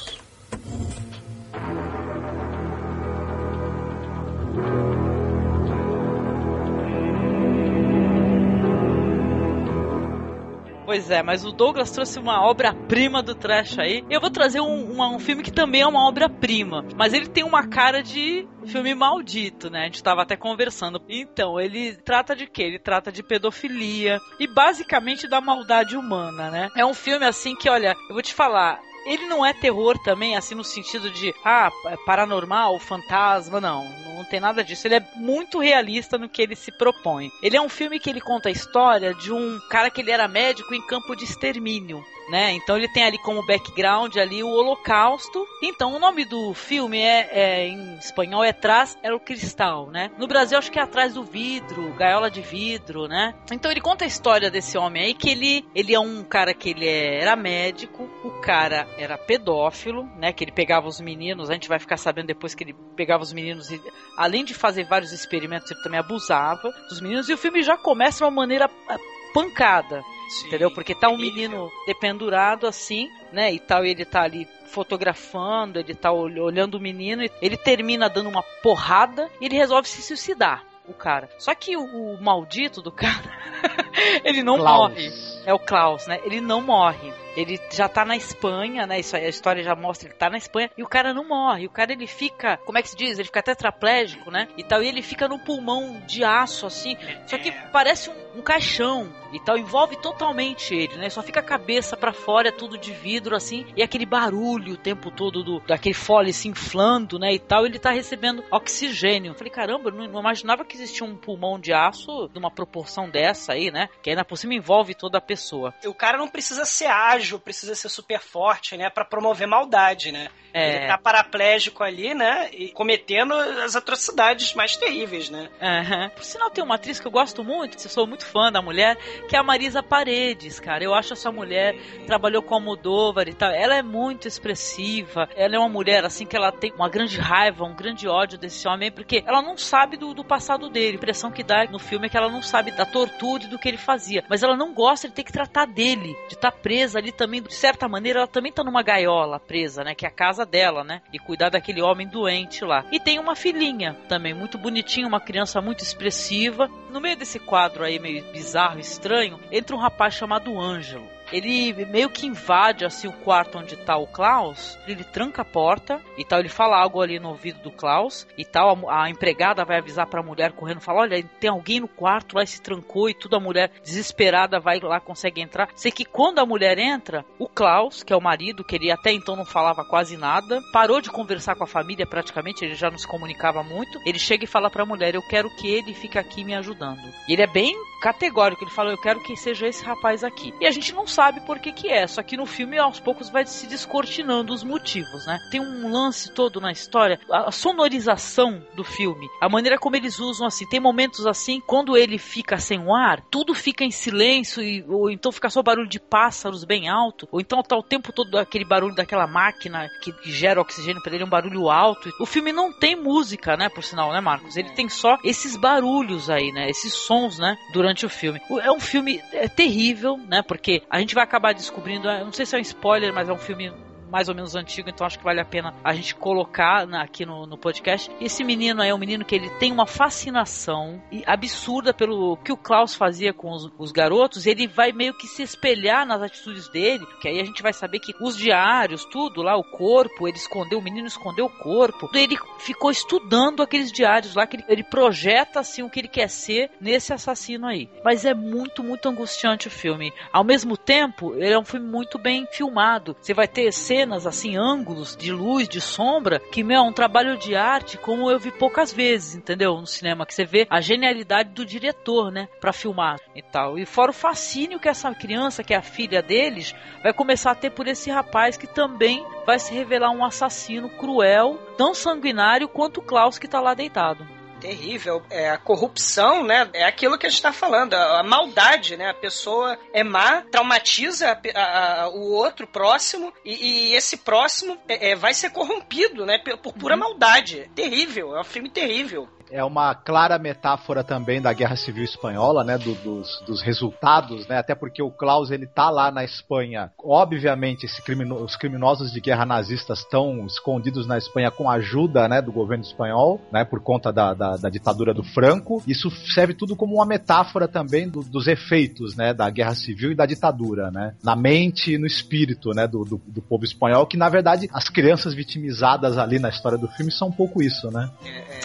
Mas o Douglas trouxe uma obra-prima do trash aí. Eu vou trazer um, uma- um filme que também é uma obra-prima, mas ele tem uma cara de filme maldito, né? A gente tava até conversando. Então, ele trata de quê? Ele trata de pedofilia e basicamente da maldade humana, né? É um filme assim que, olha, eu vou te falar, ele não é terror também, assim, no sentido de, ah, paranormal, fantasma, não. Não tem nada disso. Ele é muito realista no que ele se propõe. Ele é um filme que ele conta a história de um cara que ele era médico em campo de extermínio. Né? Então ele tem ali como background ali o Holocausto. Então o nome do filme é, é, em espanhol é Trás é o Cristal, né? No Brasil acho que é Atrás do Vidro, Gaiola de Vidro, né? Então ele conta a história desse homem aí que ele ele é um cara que ele é- era médico, o cara era pedófilo, né? Que ele pegava os meninos, a gente vai ficar sabendo depois que ele pegava os meninos e além de fazer vários experimentos ele também abusava dos meninos e o filme já começa de uma maneira ah, pancada. entendeu? Porque tá um menino dependurado assim, né? E tal, e ele tá ali fotografando, ele tá ol- olhando o menino, e ele termina dando uma porrada e ele resolve se suicidar, o cara. Só que o, o maldito do cara, ele não Klaus. morre. É o Klaus, né? Ele não morre. Ele já tá na Espanha, né? Isso aí, a história já mostra, ele tá na Espanha e o cara não morre. O cara ele fica, como é que se diz? Ele fica tetraplégico, né? E tal, e ele fica no pulmão de aço assim. Só que parece um, um caixão e tal, envolve totalmente ele, né? Só fica a cabeça pra fora, é tudo de vidro assim, e aquele barulho o tempo todo do daquele fole se inflando, né? E tal, ele tá recebendo oxigênio. Eu falei, caramba, eu não, não imaginava que existia um pulmão de aço de uma proporção dessa aí, né? Que ainda por cima envolve toda a pessoa. O cara não precisa ser ágil, precisa ser super forte, né? Pra promover maldade, né? É. Ele tá paraplégico ali, né? E cometendo as atrocidades mais terríveis, né? Aham. Por sinal, tem uma atriz que eu gosto muito, eu sou muito fã da mulher, que é a Marisa Paredes, cara. Eu acho essa mulher, trabalhou com a Moldova e tal. Ela é muito expressiva. Ela é uma mulher, assim, que ela tem uma grande raiva, um grande ódio desse homem, porque ela não sabe do, do passado dele. A impressão que dá no filme é que ela não sabe da tortura e do que ele fazia. Mas ela não gosta de ter que tratar dele, de estar presa ali também. De certa maneira, ela também tá numa gaiola presa, né? Que é a casa dela, né? E cuidar daquele homem doente lá. E tem uma filhinha também, muito bonitinha, uma criança muito expressiva. No meio desse quadro aí, meio bizarro, estranho, entra um rapaz chamado Ângelo. Ele meio que invade assim o quarto onde tá o Klaus, ele tranca a porta e tal, ele fala algo ali no ouvido do Klaus e tal, a, a empregada vai avisar pra mulher correndo, fala: "Olha, tem alguém no quarto lá se trancou" e tudo a mulher desesperada vai lá, consegue entrar. Sei que quando a mulher entra, o Klaus, que é o marido, que ele até então não falava quase nada, parou de conversar com a família praticamente, ele já não se comunicava muito. Ele chega e fala pra mulher: "Eu quero que ele fique aqui me ajudando". E ele é bem categórico, ele fala: "Eu quero que seja esse rapaz aqui". E a gente não sabe por que que é, só que no filme aos poucos vai se descortinando os motivos, né? Tem um lance todo na história, a sonorização do filme, a maneira como eles usam assim, tem momentos assim, quando ele fica sem o ar, tudo fica em silêncio e, ou então fica só barulho de pássaros bem alto, ou então tá o tempo todo aquele barulho daquela máquina que gera oxigênio para ele, um barulho alto. O filme não tem música, né, por sinal, né, Marcos? Ele tem só esses barulhos aí, né, esses sons, né, durante o filme. É um filme é, terrível, né, porque a gente vai acabar descobrindo, não sei se é um spoiler, mas é um filme mais ou menos antigo, então acho que vale a pena a gente colocar na- aqui no, no podcast. Esse menino aí é um menino que ele tem uma fascinação absurda pelo que o Klaus fazia com os, os garotos. Ele vai meio que se espelhar nas atitudes dele, que aí a gente vai saber que os diários, tudo lá, o corpo, ele escondeu, o menino escondeu o corpo. Ele ficou estudando aqueles diários lá, que ele, ele projeta assim o que ele quer ser nesse assassino aí. Mas é muito, muito angustiante o filme. Ao mesmo tempo, ele é um filme muito bem filmado. Você vai ter cenas, assim, ângulos de luz, de sombra, que, meu, é um trabalho de arte como eu vi poucas vezes, entendeu? No cinema, que você vê a genialidade do diretor, né? Pra filmar e tal. E fora o fascínio que essa criança, que é a filha deles, vai começar a ter por esse rapaz que também vai se revelar um assassino cruel, tão sanguinário quanto o Klaus que tá lá deitado. Terrível. É, a corrupção, né? É aquilo que a gente tá falando. A, a maldade, né? A pessoa é má, traumatiza a a- o outro próximo e, e esse próximo é, é, vai ser corrompido, né? Por, por pura maldade. Terrível. É um filme terrível. É uma clara metáfora também da Guerra Civil Espanhola, né? do- dos, dos resultados, né? Até porque o Klaus ele tá lá na Espanha. Obviamente, esse crimino- os criminosos de guerra nazistas estão escondidos na Espanha com a ajuda, né, do governo espanhol, né? Por conta da, da, da ditadura do Franco. Isso serve tudo como uma metáfora também do- dos efeitos, né? Da Guerra Civil e da ditadura, né? Na mente e no espírito, né? Do, do, do povo espanhol, que na verdade as crianças vitimizadas ali na história do filme são um pouco isso, né?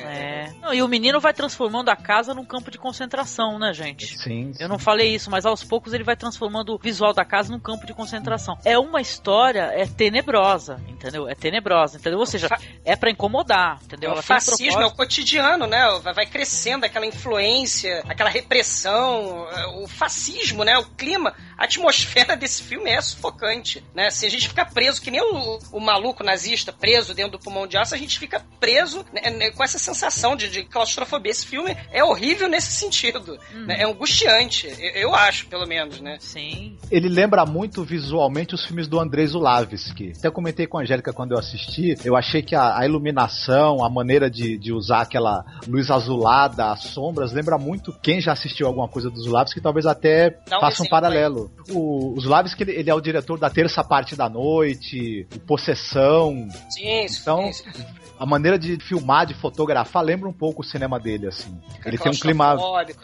É. Não, e o menino vai transformando a casa num campo de concentração, né, gente? Sim. Eu não falei isso, mas aos poucos ele vai transformando o visual da casa num campo de concentração. É uma história é tenebrosa, entendeu? É tenebrosa, entendeu? Ou seja, é pra incomodar, entendeu? É o Ela tem um fascismo, é o cotidiano, né? Vai- crescendo aquela influência, aquela repressão, o fascismo, né? O clima, a atmosfera desse filme é sufocante, né? Se a gente ficar preso, que nem o, o maluco nazista preso dentro do pulmão de aço, a gente fica preso né, né, com essa sensação de, de claustrofobia. Esse filme é horrível nesse sentido, né? É angustiante, eu, eu acho, pelo menos, né? Sim. Ele lembra muito visualmente os filmes do Andrei Zulavski. Até comentei com a Angélica quando eu assisti, eu achei que a, a iluminação, a maneira de, de usar aquela luz azulada, as sombras, lembra muito quem já assistiu alguma coisa do Zulavski, talvez até um faça um paralelo. O, o Zulavski, ele, ele é o diretor da Terça Parte da Noite, o Possessão. Sim, isso, Então, a maneira de filmar, de fotografar, lembra um pouco o cinema dele, assim. Ele tem um clima.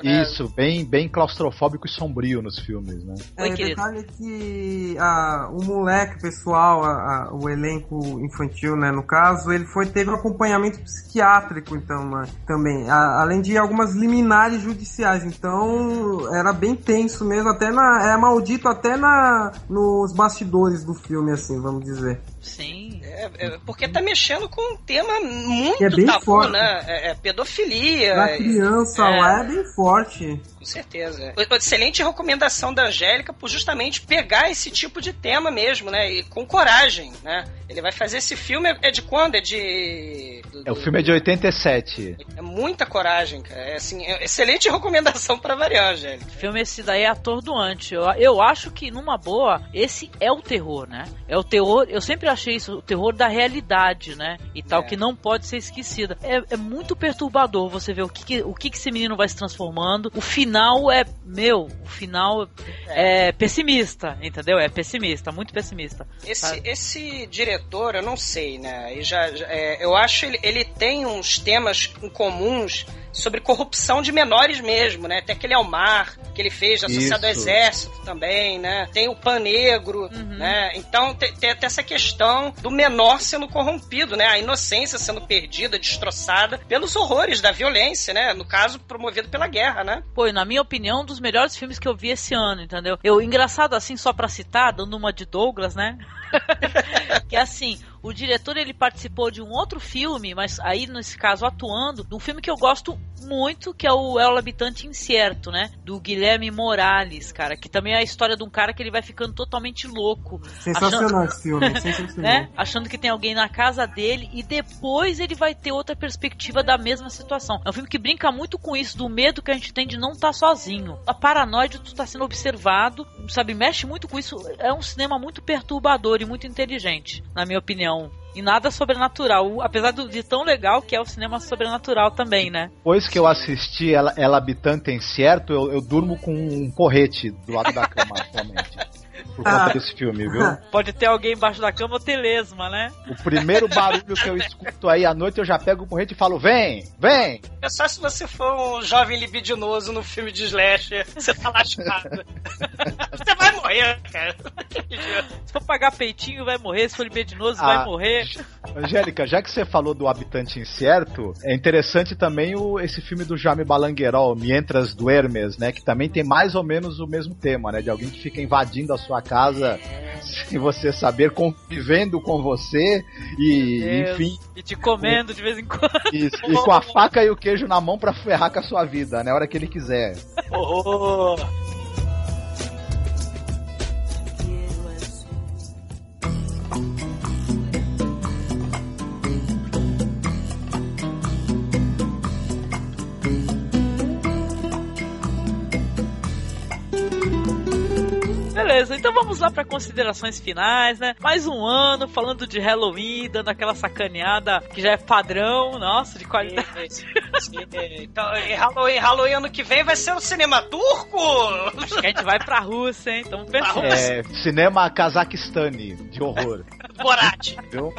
né? Isso, bem, bem claustrofóbico e sombrio nos filmes, né? É, detalhe que ah, o moleque, o pessoal, a- a- o elenco infantil, né, no caso, ele foi teve um acompanhamento psiquiátrico, então, né, também, a- além de algumas liminares judiciais, então era bem tenso mesmo, até na, é maldito até na nos bastidores do filme, assim, vamos dizer. Sim. É, é, porque tá mexendo com um tema muito Que é bem tabu, forte. né? É, é pedofilia. Pra é- criança é, lá é bem forte. Com certeza. O- Excelente recomendação da Angélica por justamente pegar esse tipo de tema mesmo, né? E com coragem, né? Ele vai fazer esse filme, é de quando? É de... do- É, o filme é de 87. É muita coragem, cara. É, assim, é excelente recomendação pra variar, Angélica. filme esse daí é atordoante. Eu, eu acho que, numa boa, esse é o terror, né? É o terror, eu sempre achei isso, o terror da realidade, né? E tal, É. que não pode ser esquecida. É, é muito perturbador você ver o que, que- o que, que esse menino vai se transformando. O final é, meu, o final é, pessimista, entendeu? É pessimista, muito pessimista. Esse, esse diretor, eu não sei, né? E já, já- é, eu acho ele, ele tem uns temas em comuns sobre corrupção de menores mesmo, né? Tem aquele Almar que ele fez associado ao Isso. exército também, né? Tem o Pan Negro, né? Então tem, tem até essa questão do menor sendo corrompido, né? A inocência sendo perdida, destroçada pelos horrores da violência, né? No caso, promovido pela guerra, né? Pô, e na minha opinião, um dos melhores filmes que eu vi esse ano, entendeu? Eu, engraçado assim, só pra citar, dando uma de Douglas, né? que é assim, o diretor ele participou de um outro filme, mas aí nesse caso atuando, de um filme que eu gosto muito, que é o El Habitante Incerto, né? Do Guilherme Morales, cara, que também é a história de um cara que ele vai ficando totalmente louco. Sensacional esse filme, sensacional. né? Achando que tem alguém na casa dele e depois ele vai ter outra perspectiva da mesma situação. É um filme que brinca muito com isso, do medo que a gente tem de não estar sozinho. A paranoia de tu estar sendo observado, sabe? Mexe muito com isso. É um cinema muito perturbador e muito inteligente, na minha opinião. E nada sobrenatural, apesar do- de tão legal que é o cinema sobrenatural também, né? Depois que eu assisti ela, ela Habitante em Certo, eu, eu durmo com um porrete do lado da cama atualmente. Por conta Ah. desse filme, viu? Pode ter alguém embaixo da cama ou ter lesma, né? O primeiro barulho que eu escuto aí à noite, eu já pego o porrete e falo: vem, vem! É só se você for um jovem libidinoso no filme de slasher, você tá lascado. morrer, cara. Se for pagar peitinho, vai morrer. Se for libidinoso, Ah. vai morrer. Angélica, já que você falou do Habitante Incerto, é interessante também o, esse filme do Jaime Balanguerol, Mientras Duermes, né? Que também tem mais ou menos o mesmo tema, né? De alguém que fica invadindo a sua casa sem você saber, convivendo com você e, enfim, E te comendo de vez em quando. Isso, e com a faca e o queijo na mão pra ferrar com a sua vida, né? A hora que ele quiser. Oh. Beleza, Beleza, então vamos lá para considerações finais, né? Mais um ano falando de Halloween, dando aquela sacaneada que já é padrão, nossa, de qualidade. Então, e Halloween, Halloween ano que vem vai ser o cinema turco? Acho que a gente vai pra Rússia, hein? Então pensando. É, cinema Cazaquistani, de horror. Borat. Viu?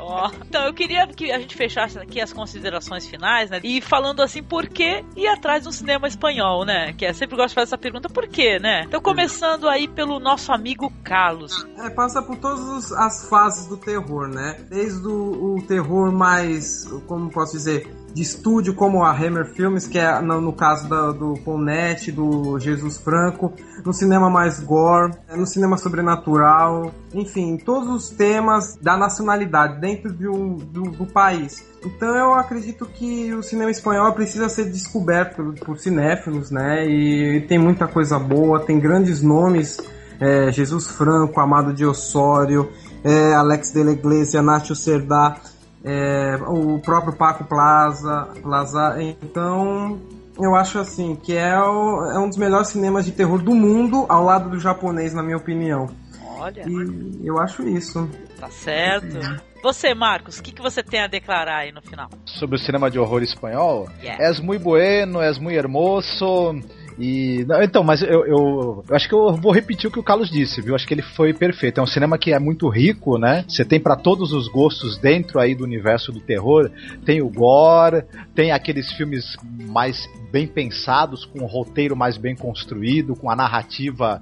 Ó, então eu queria que a gente fechasse aqui as considerações finais, né? E falando assim, por que ir atrás do cinema espanhol, né? Que é sempre gosto de fazer essa pergunta, por quê, né? Então começando aí pelo nosso amigo Carlos. É, passa por todas as fases do terror, né? Desde o, o terror mais, como posso dizer, de estúdio, como a Hammer Films, que é no, no caso da- do Ponete, do Jesus Franco, no cinema mais gore, é, no cinema sobrenatural, enfim, todos os temas da nacionalidade dentro de um- do, do país. Então eu acredito que o cinema espanhol precisa ser descoberto por, por cinéfilos, né? E tem muita coisa boa, tem grandes nomes é, Jesus Franco, Amado de Osório, é, Alex de la Iglesia, Nacho Cerdá, é, o próprio Paco Plaza, Plaza. Então, eu acho assim que é, o- é um dos melhores cinemas de terror do mundo, ao lado do japonês, na minha opinião. Olha, E eu acho isso. tá certo. Você, Marcos, o que, que você tem a declarar aí no final? Sobre o cinema de horror espanhol, Yeah. és muy bueno, és muy hermoso. E. não, Então, mas eu, eu, eu acho que eu vou repetir o que o Carlos disse, viu? Acho que ele foi perfeito. É um cinema que é muito rico, né? Você tem pra todos os gostos dentro aí do universo do terror. Tem o gore, tem aqueles filmes mais bem pensados, com um roteiro mais bem construído, com a narrativa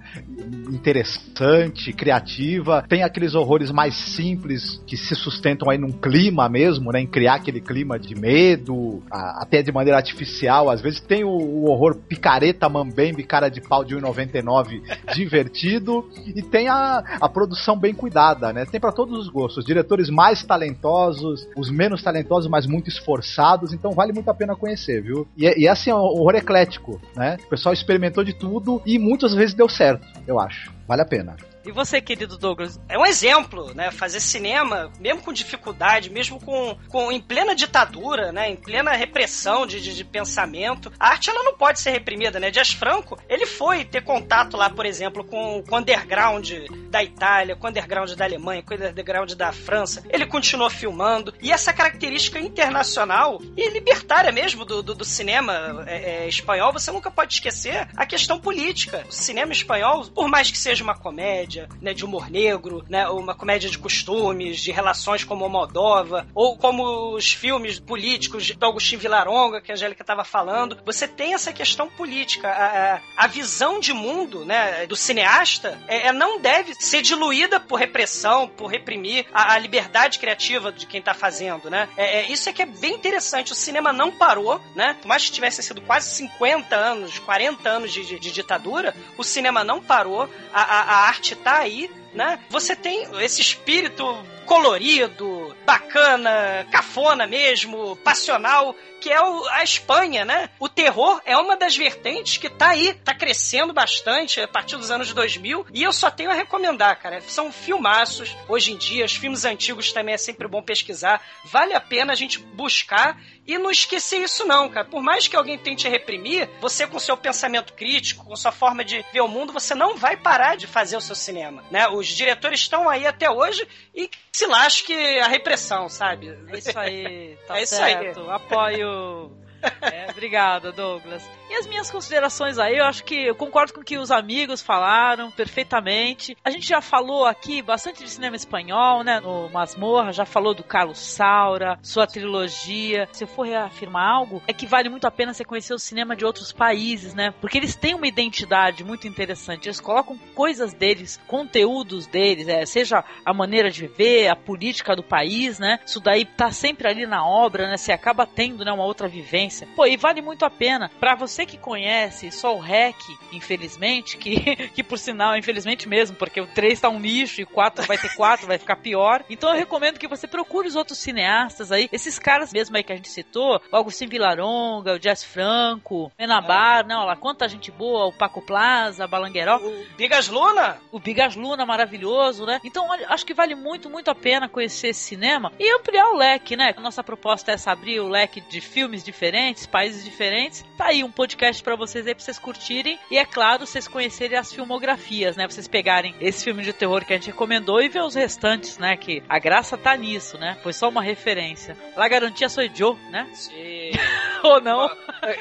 interessante, criativa. Tem aqueles horrores mais simples que se sustentam aí num clima mesmo, né? Em criar aquele clima de medo, a- até de maneira artificial. Às vezes tem o, o horror picareta, mambembe, cara de pau de 1,99 divertido. E tem a, a produção bem cuidada, né? Tem pra todos os gostos. Os diretores mais talentosos, os menos talentosos, mas muito esforçados. Então vale muito a pena conhecer, viu? E, é- e é assim, é um horror eclético, né? O pessoal experimentou de tudo e muitas vezes deu certo, eu acho. Vale a pena. E você, querido Douglas? É um exemplo, né? Fazer cinema, mesmo com dificuldade, mesmo com, com em plena ditadura, né? Em plena repressão de, de, de pensamento. A arte, ela não pode ser reprimida, né? Dias Franco, ele foi ter contato lá, por exemplo, com, com o underground da Itália, com o underground da Alemanha, com o underground da França. Ele continuou filmando. E essa característica internacional e libertária mesmo do, do, do cinema é, é, espanhol, você nunca pode esquecer a questão política. O cinema espanhol, por mais que seja uma comédia, né, de humor negro, né, uma comédia de costumes, de relações como Moldova, ou como os filmes políticos do Agostinho Vilaronga, que a Angélica estava falando, você tem essa questão política. A, a, a visão de mundo né, do cineasta é, é, não deve ser diluída por repressão, por reprimir a, a liberdade criativa de quem está fazendo. Né? É, é, isso é que é bem interessante. O cinema não parou, né? Por mais que tivessem sido quase 50 anos, 40 anos de, de, de ditadura, o cinema não parou, a, a, a arte tá aí, né? Você tem esse espírito colorido, bacana, cafona mesmo, passional, que é o- a Espanha, né? O terror é uma das vertentes que tá aí, tá crescendo bastante a partir dos anos 2000, e eu só tenho a recomendar, cara. São filmaços, hoje em dia, os filmes antigos também é sempre bom pesquisar, vale a pena a gente buscar e não esquecer isso não, cara. Por mais que alguém tente reprimir, você com seu pensamento crítico, com sua forma de ver o mundo, você não vai parar de fazer o seu cinema, né? Os diretores estão aí até hoje e se lasque a repressão, sabe? É isso aí, tá É isso certo. aí. Apoio. É, obrigada, Douglas. E as minhas considerações aí, eu acho que eu concordo com o que os amigos falaram perfeitamente. A gente já falou aqui bastante de cinema espanhol, né? No Masmorra, já falou do Carlos Saura, sua trilogia. Se eu for reafirmar algo, é que vale muito a pena você conhecer o cinema de outros países, né? Porque eles têm uma identidade muito interessante. Eles colocam coisas deles, conteúdos deles, é, seja a maneira de viver, a política do país, né? Isso daí tá sempre ali na obra, né? Você acaba tendo, né, uma outra vivência. Pô, e vale muito a pena. Pra você que conhece só o REC, infelizmente, que, que por sinal, infelizmente mesmo, porque o 3 tá um lixo e o 4 vai ter 4, vai ficar pior. Então eu recomendo que você procure os outros cineastas aí, esses caras mesmo aí que a gente citou, o Agostinho Vilaronga, o Jess Franco, Menabar, não, lá quanta gente boa, o Paco Plaza, Balangueró. O Bigas Luna? O Bigas Luna, maravilhoso, né? Então, olha, acho que vale muito, muito a pena conhecer esse cinema e ampliar o leque, né? A nossa proposta é essa, abrir o leque de filmes diferentes diferentes, países diferentes. Tá aí um podcast para vocês aí pra vocês curtirem. E é claro, vocês conhecerem as filmografias, né? Vocês pegarem esse filme de terror que a gente recomendou e ver os restantes, né? Que a graça tá nisso, né? Foi só uma referência. La garantia sou Joe, né? Sim. Ou não?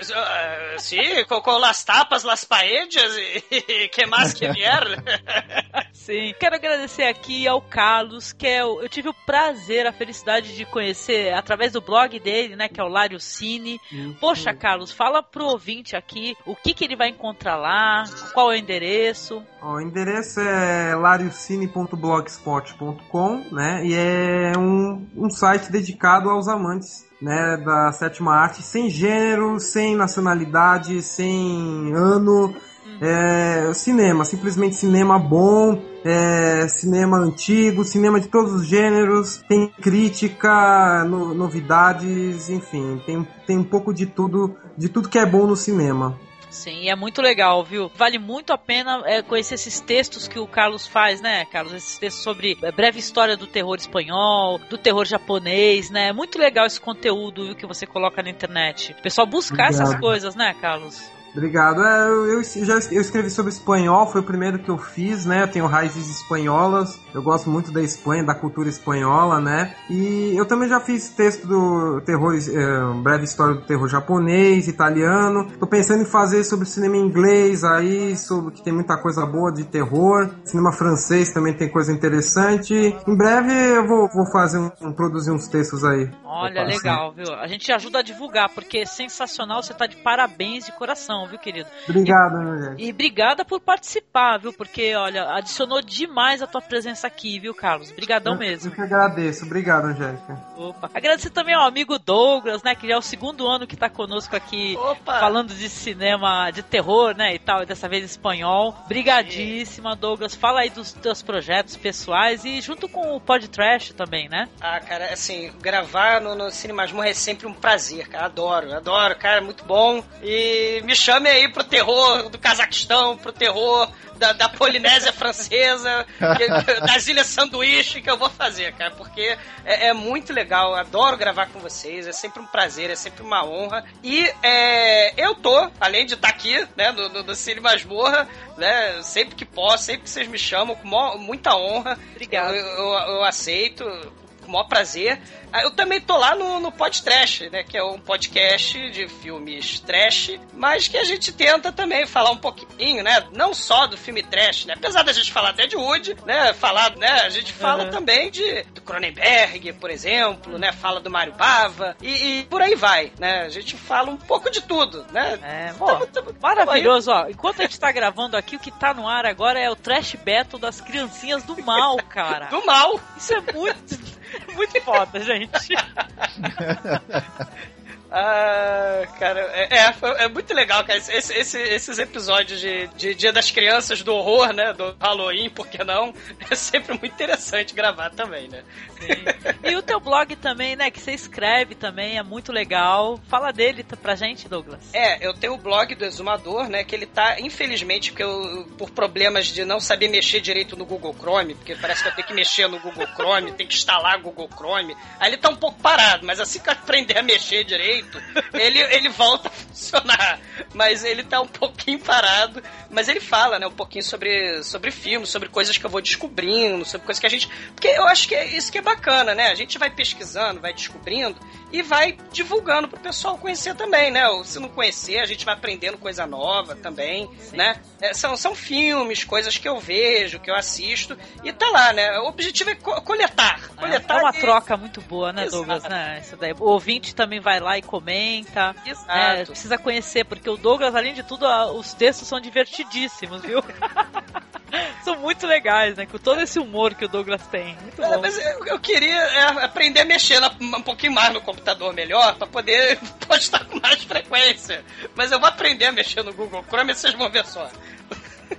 Sim, com, com las tapas, las paellas e que mais que vier. Sim. Quero agradecer aqui ao Carlos, que é o, eu tive o prazer, a felicidade de conhecer através do blog dele, né, que é o Lário Cine. Poxa, Carlos, fala pro ouvinte aqui o que que ele vai encontrar lá, qual é o endereço. Ó, o endereço é lariocine.blogspot.com, né? E é um, um site dedicado aos amantes né, da sétima arte, sem gênero, sem nacionalidade, sem ano. É, cinema, simplesmente cinema bom, é, cinema antigo, cinema de todos os gêneros, tem crítica, no- novidades, enfim, tem, tem um pouco de tudo, de tudo que é bom no cinema. Sim, é muito legal, viu? Vale muito a pena é, conhecer esses textos que o Carlos faz, né, Carlos? Esses textos sobre a breve história do terror espanhol, do terror japonês, né? É muito legal esse conteúdo viu, que você coloca na internet. O pessoal buscar essas Obrigado. coisas, né, Carlos? Obrigado. É, eu, eu já eu escrevi sobre espanhol, foi o primeiro que eu fiz, né? Eu tenho raízes espanholas, eu gosto muito da Espanha, da cultura espanhola, né? E eu também já fiz texto do terror, é, breve história do terror japonês, italiano. Tô pensando em fazer sobre cinema inglês aí, sobre que tem muita coisa boa de terror. Cinema francês também tem coisa interessante. Em breve eu vou, vou fazer um, produzir uns textos aí. Olha, legal, viu? A gente ajuda a divulgar, porque é sensacional, você tá de parabéns de coração, viu, querido? Obrigado, meu gente. E obrigada por participar, viu? Porque, olha, adicionou demais a tua presença aqui, viu, Carlos? Obrigadão mesmo. Eu que agradeço. Obrigado, Angélica. Opa. Agradecer também ao amigo Douglas, né? Que já é o segundo ano que tá conosco aqui falando de cinema de terror, né? E tal, e dessa vez espanhol. Brigadíssima, Douglas. Fala aí dos teus projetos pessoais e junto com o Pod Trash também, né? Ah, cara, assim, gravar no, no Cine Masmorra é sempre um prazer, cara. Adoro, adoro, cara, é muito bom. E me chame aí pro terror do Cazaquistão, pro terror da, da Polinésia Francesa, das Ilhas Sanduíche, que eu vou fazer, cara, porque é, é muito legal. Adoro gravar com vocês, é sempre um prazer, é sempre uma honra. E é, eu tô, além de estar aqui, né, no, no, no Cine Masmorra, né, sempre que posso, sempre que vocês me chamam, com muita honra. Obrigado. Eu, eu, eu aceito com o maior prazer. Ah, Eu também tô lá no, no Pod Trash, né? Que é um podcast de filmes trash, mas que a gente tenta também falar um pouquinho, né? Não só do filme trash, né? Apesar da gente falar até de Wood, né? Falar, né? A gente fala Uhum. também de do Cronenberg, por exemplo, né? Fala do Mário Bava e, e por aí vai, né? A gente fala um pouco de tudo, né? É, pô, maravilhoso, ó. Enquanto a gente tá gravando aqui, o que tá no ar agora é o Trash Battle das criancinhas do mal, cara. Do mal! Isso é muito, muito foda, gente. Ah, cara, é, é, é muito legal, cara. Esse- esse- esses episódios de, de Dia das Crianças, do horror, né? Do Halloween, por que não? É sempre muito interessante gravar também, né? E o teu blog também, né? Que você escreve também, é muito legal. Fala dele pra gente, Douglas. É, eu tenho o blog do Exumador, né? Que ele tá, infelizmente, porque eu, por problemas de não saber mexer direito no Google Chrome, porque parece que eu tenho que mexer no Google Chrome, tem que instalar o Google Chrome. Aí ele tá um pouco parado, mas assim que eu aprender a mexer direito, ele, ele volta a funcionar. Mas ele tá um pouquinho parado. Mas ele fala, né, um pouquinho sobre, sobre filmes, sobre coisas que eu vou descobrindo, sobre coisas que a gente. Porque eu acho que é isso que é bacana, né? A gente vai pesquisando, vai descobrindo e vai divulgando pro pessoal conhecer também, né? Ou se não conhecer, a gente vai aprendendo coisa nova também, né? É, são, são filmes, coisas que eu vejo, que eu assisto, e tá lá, né? O objetivo é co- coletar. Coletar É uma e- troca muito boa, né, Exato. Douglas? Né? Isso daí. O ouvinte também vai lá e comenta. né? Precisa conhecer, porque o Douglas, além de tudo, os textos são divertidíssimos, viu? são muito legais, né? Com todo esse humor que o Douglas tem. Muito É, bom. mas eu, eu queria é, aprender a mexer na- um pouquinho mais no computador melhor pra poder postar com mais frequência. Mas eu vou aprender a mexer no Google Chrome e vocês vão ver só.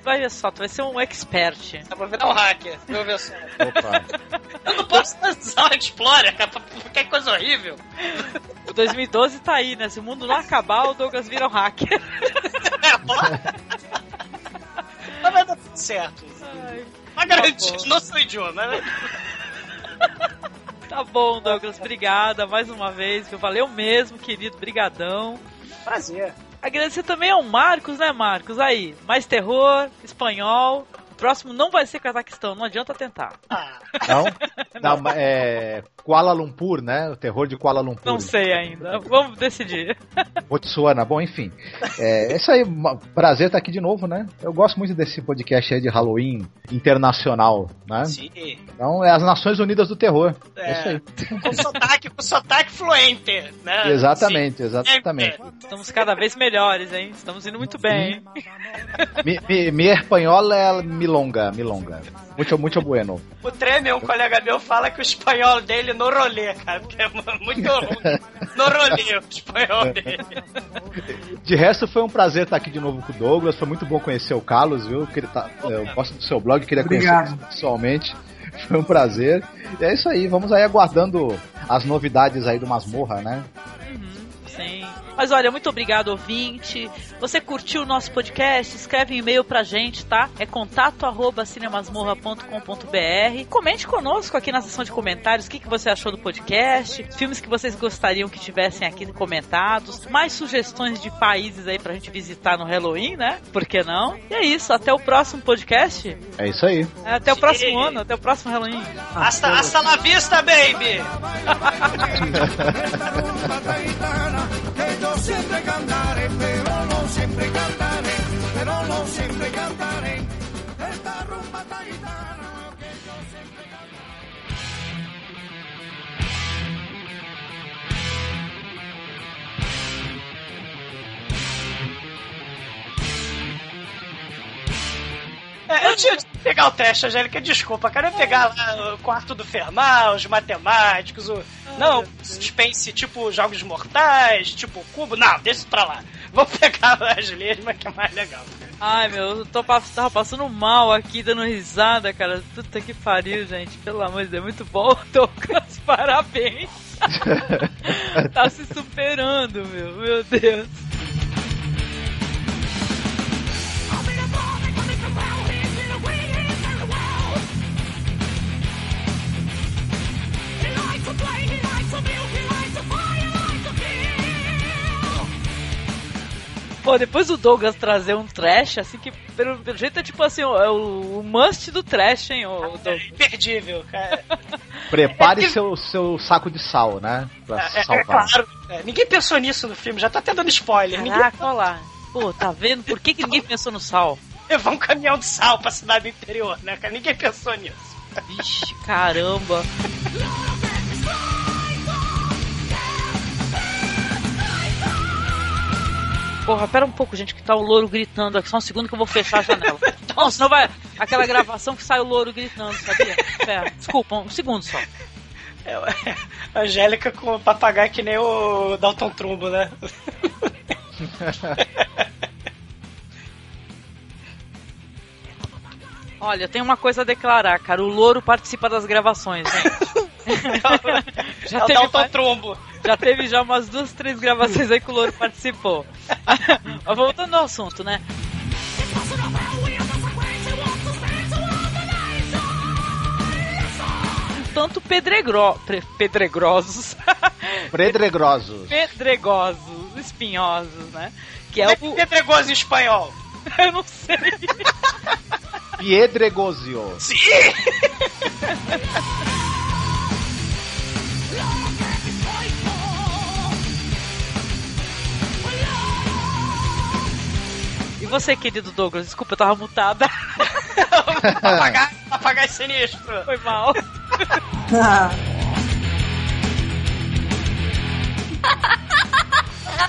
Vai ver só, tu vai ser um expert. Eu vou virar um hacker, vou ver só. Eu não posso usar o Explorer, cara, porque é coisa horrível. O 2012 tá aí, né? Se o mundo não acabar, o Douglas vira um hacker. Mas vai dar tudo certo. Mas garantido, não sou idiota, né? Tá bom, Douglas, obrigada mais uma vez. Valeu mesmo, querido, brigadão. Prazer. Agradecer também ao Marcos, né, Marcos? Aí, mais terror, espanhol. Próximo não vai ser Cazaquistão, não adianta tentar. Não? Não, mas é Kuala Lumpur, né? O terror de Kuala Lumpur. Não sei ainda. Vamos decidir. Botsuana, bom, enfim. É, é isso aí, prazer estar aqui de novo, né? Eu gosto muito desse podcast aí de Halloween internacional, né? Sim. Então é as Nações Unidas do Terror. É, isso aí. Com sotaque, com sotaque fluente, né? Exatamente, exatamente. Estamos cada vez melhores, hein? Estamos indo muito bem. Mi, mi, mi espanhol é milonga, milonga. Muito, muito bueno. O Treme, um colega meu, fala que o espanhol dele no rolê, cara, porque é muito ruim. No rolê, o espanhol dele. De resto, foi um prazer estar aqui de novo com o Douglas. Foi muito bom conhecer o Carlos, viu? Que ele tá, eu gosto do seu blog, queria Obrigado. conhecer pessoalmente. Foi um prazer. E é isso aí, vamos aí aguardando as novidades aí do Masmorra, né? Sim. Mas olha, muito obrigado, ouvinte. Você curtiu o nosso podcast? Escreve um e-mail pra gente, tá? É contato arroba cinemasmorra.com.br. Comente conosco aqui na seção de comentários o que, que você achou do podcast, filmes que vocês gostariam que tivessem aqui comentados, mais sugestões de países aí pra gente visitar no Halloween, né? Por que não? E é isso, até o próximo podcast. É isso aí. É, Até o próximo ano, até o próximo Halloween. Hasta, hasta la vista, baby! que yo siempre cantaré, pero no siempre cantaré, pero no siempre cantaré. Esta rumba taitana que yo siempre É, eu tinha pegar o teste, Angélica, desculpa, cara. Eu ia pegar lá o quarto do Fermal, os matemáticos, o. Não, suspense tipo Jogos Mortais, tipo Cubo. Não, deixa isso pra lá. Vou pegar as lesmas que é mais legal. Ai, meu, eu tô, tava passando mal aqui, dando risada, cara. Puta que pariu, gente. Pelo amor de Deus, muito bom, Douglas. Parabéns. tá se superando, meu. Meu Deus. Pô, depois do Douglas trazer um trash, assim que pelo, pelo jeito é tipo assim, o, é o, o must do trash, hein, o Douglas. Imperdível, cara. Prepare seu, seu saco de sal, né? Pra É, é salvar. claro. É, ninguém pensou nisso no filme, já tá até dando spoiler. Caraca, olha lá. Pô, tá vendo? Por que, que ninguém pensou no sal? Levar um caminhão de sal pra cidade do interior, né, cara? Ninguém pensou nisso. Vixe, caramba. Porra, pera um pouco, gente, que tá o louro gritando aqui. Só um segundo que eu vou fechar a janela. Não, senão vai. Aquela gravação que sai o louro gritando, sabia? Pera, desculpa, um segundo só. É, a Angélica com o papagaio que nem o Dalton Trumbo, né? Olha, tem uma coisa a declarar, cara. O louro participa das gravações, né? É o Dalton Trumbo. Já teve já umas duas, três gravações aí que o louro participou. Mas voltando ao assunto, né? Tanto pedregro... pre- pedregrosos. Predregrosos. pedregosos, espinhosos, né? Que é o. Pedregoso em espanhol. Eu não sei. Piedregosio. Sim! Você, querido Douglas, desculpa, eu tava mutada. apagar, apagar esse sinistro. Foi mal. Filha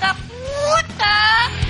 da puta!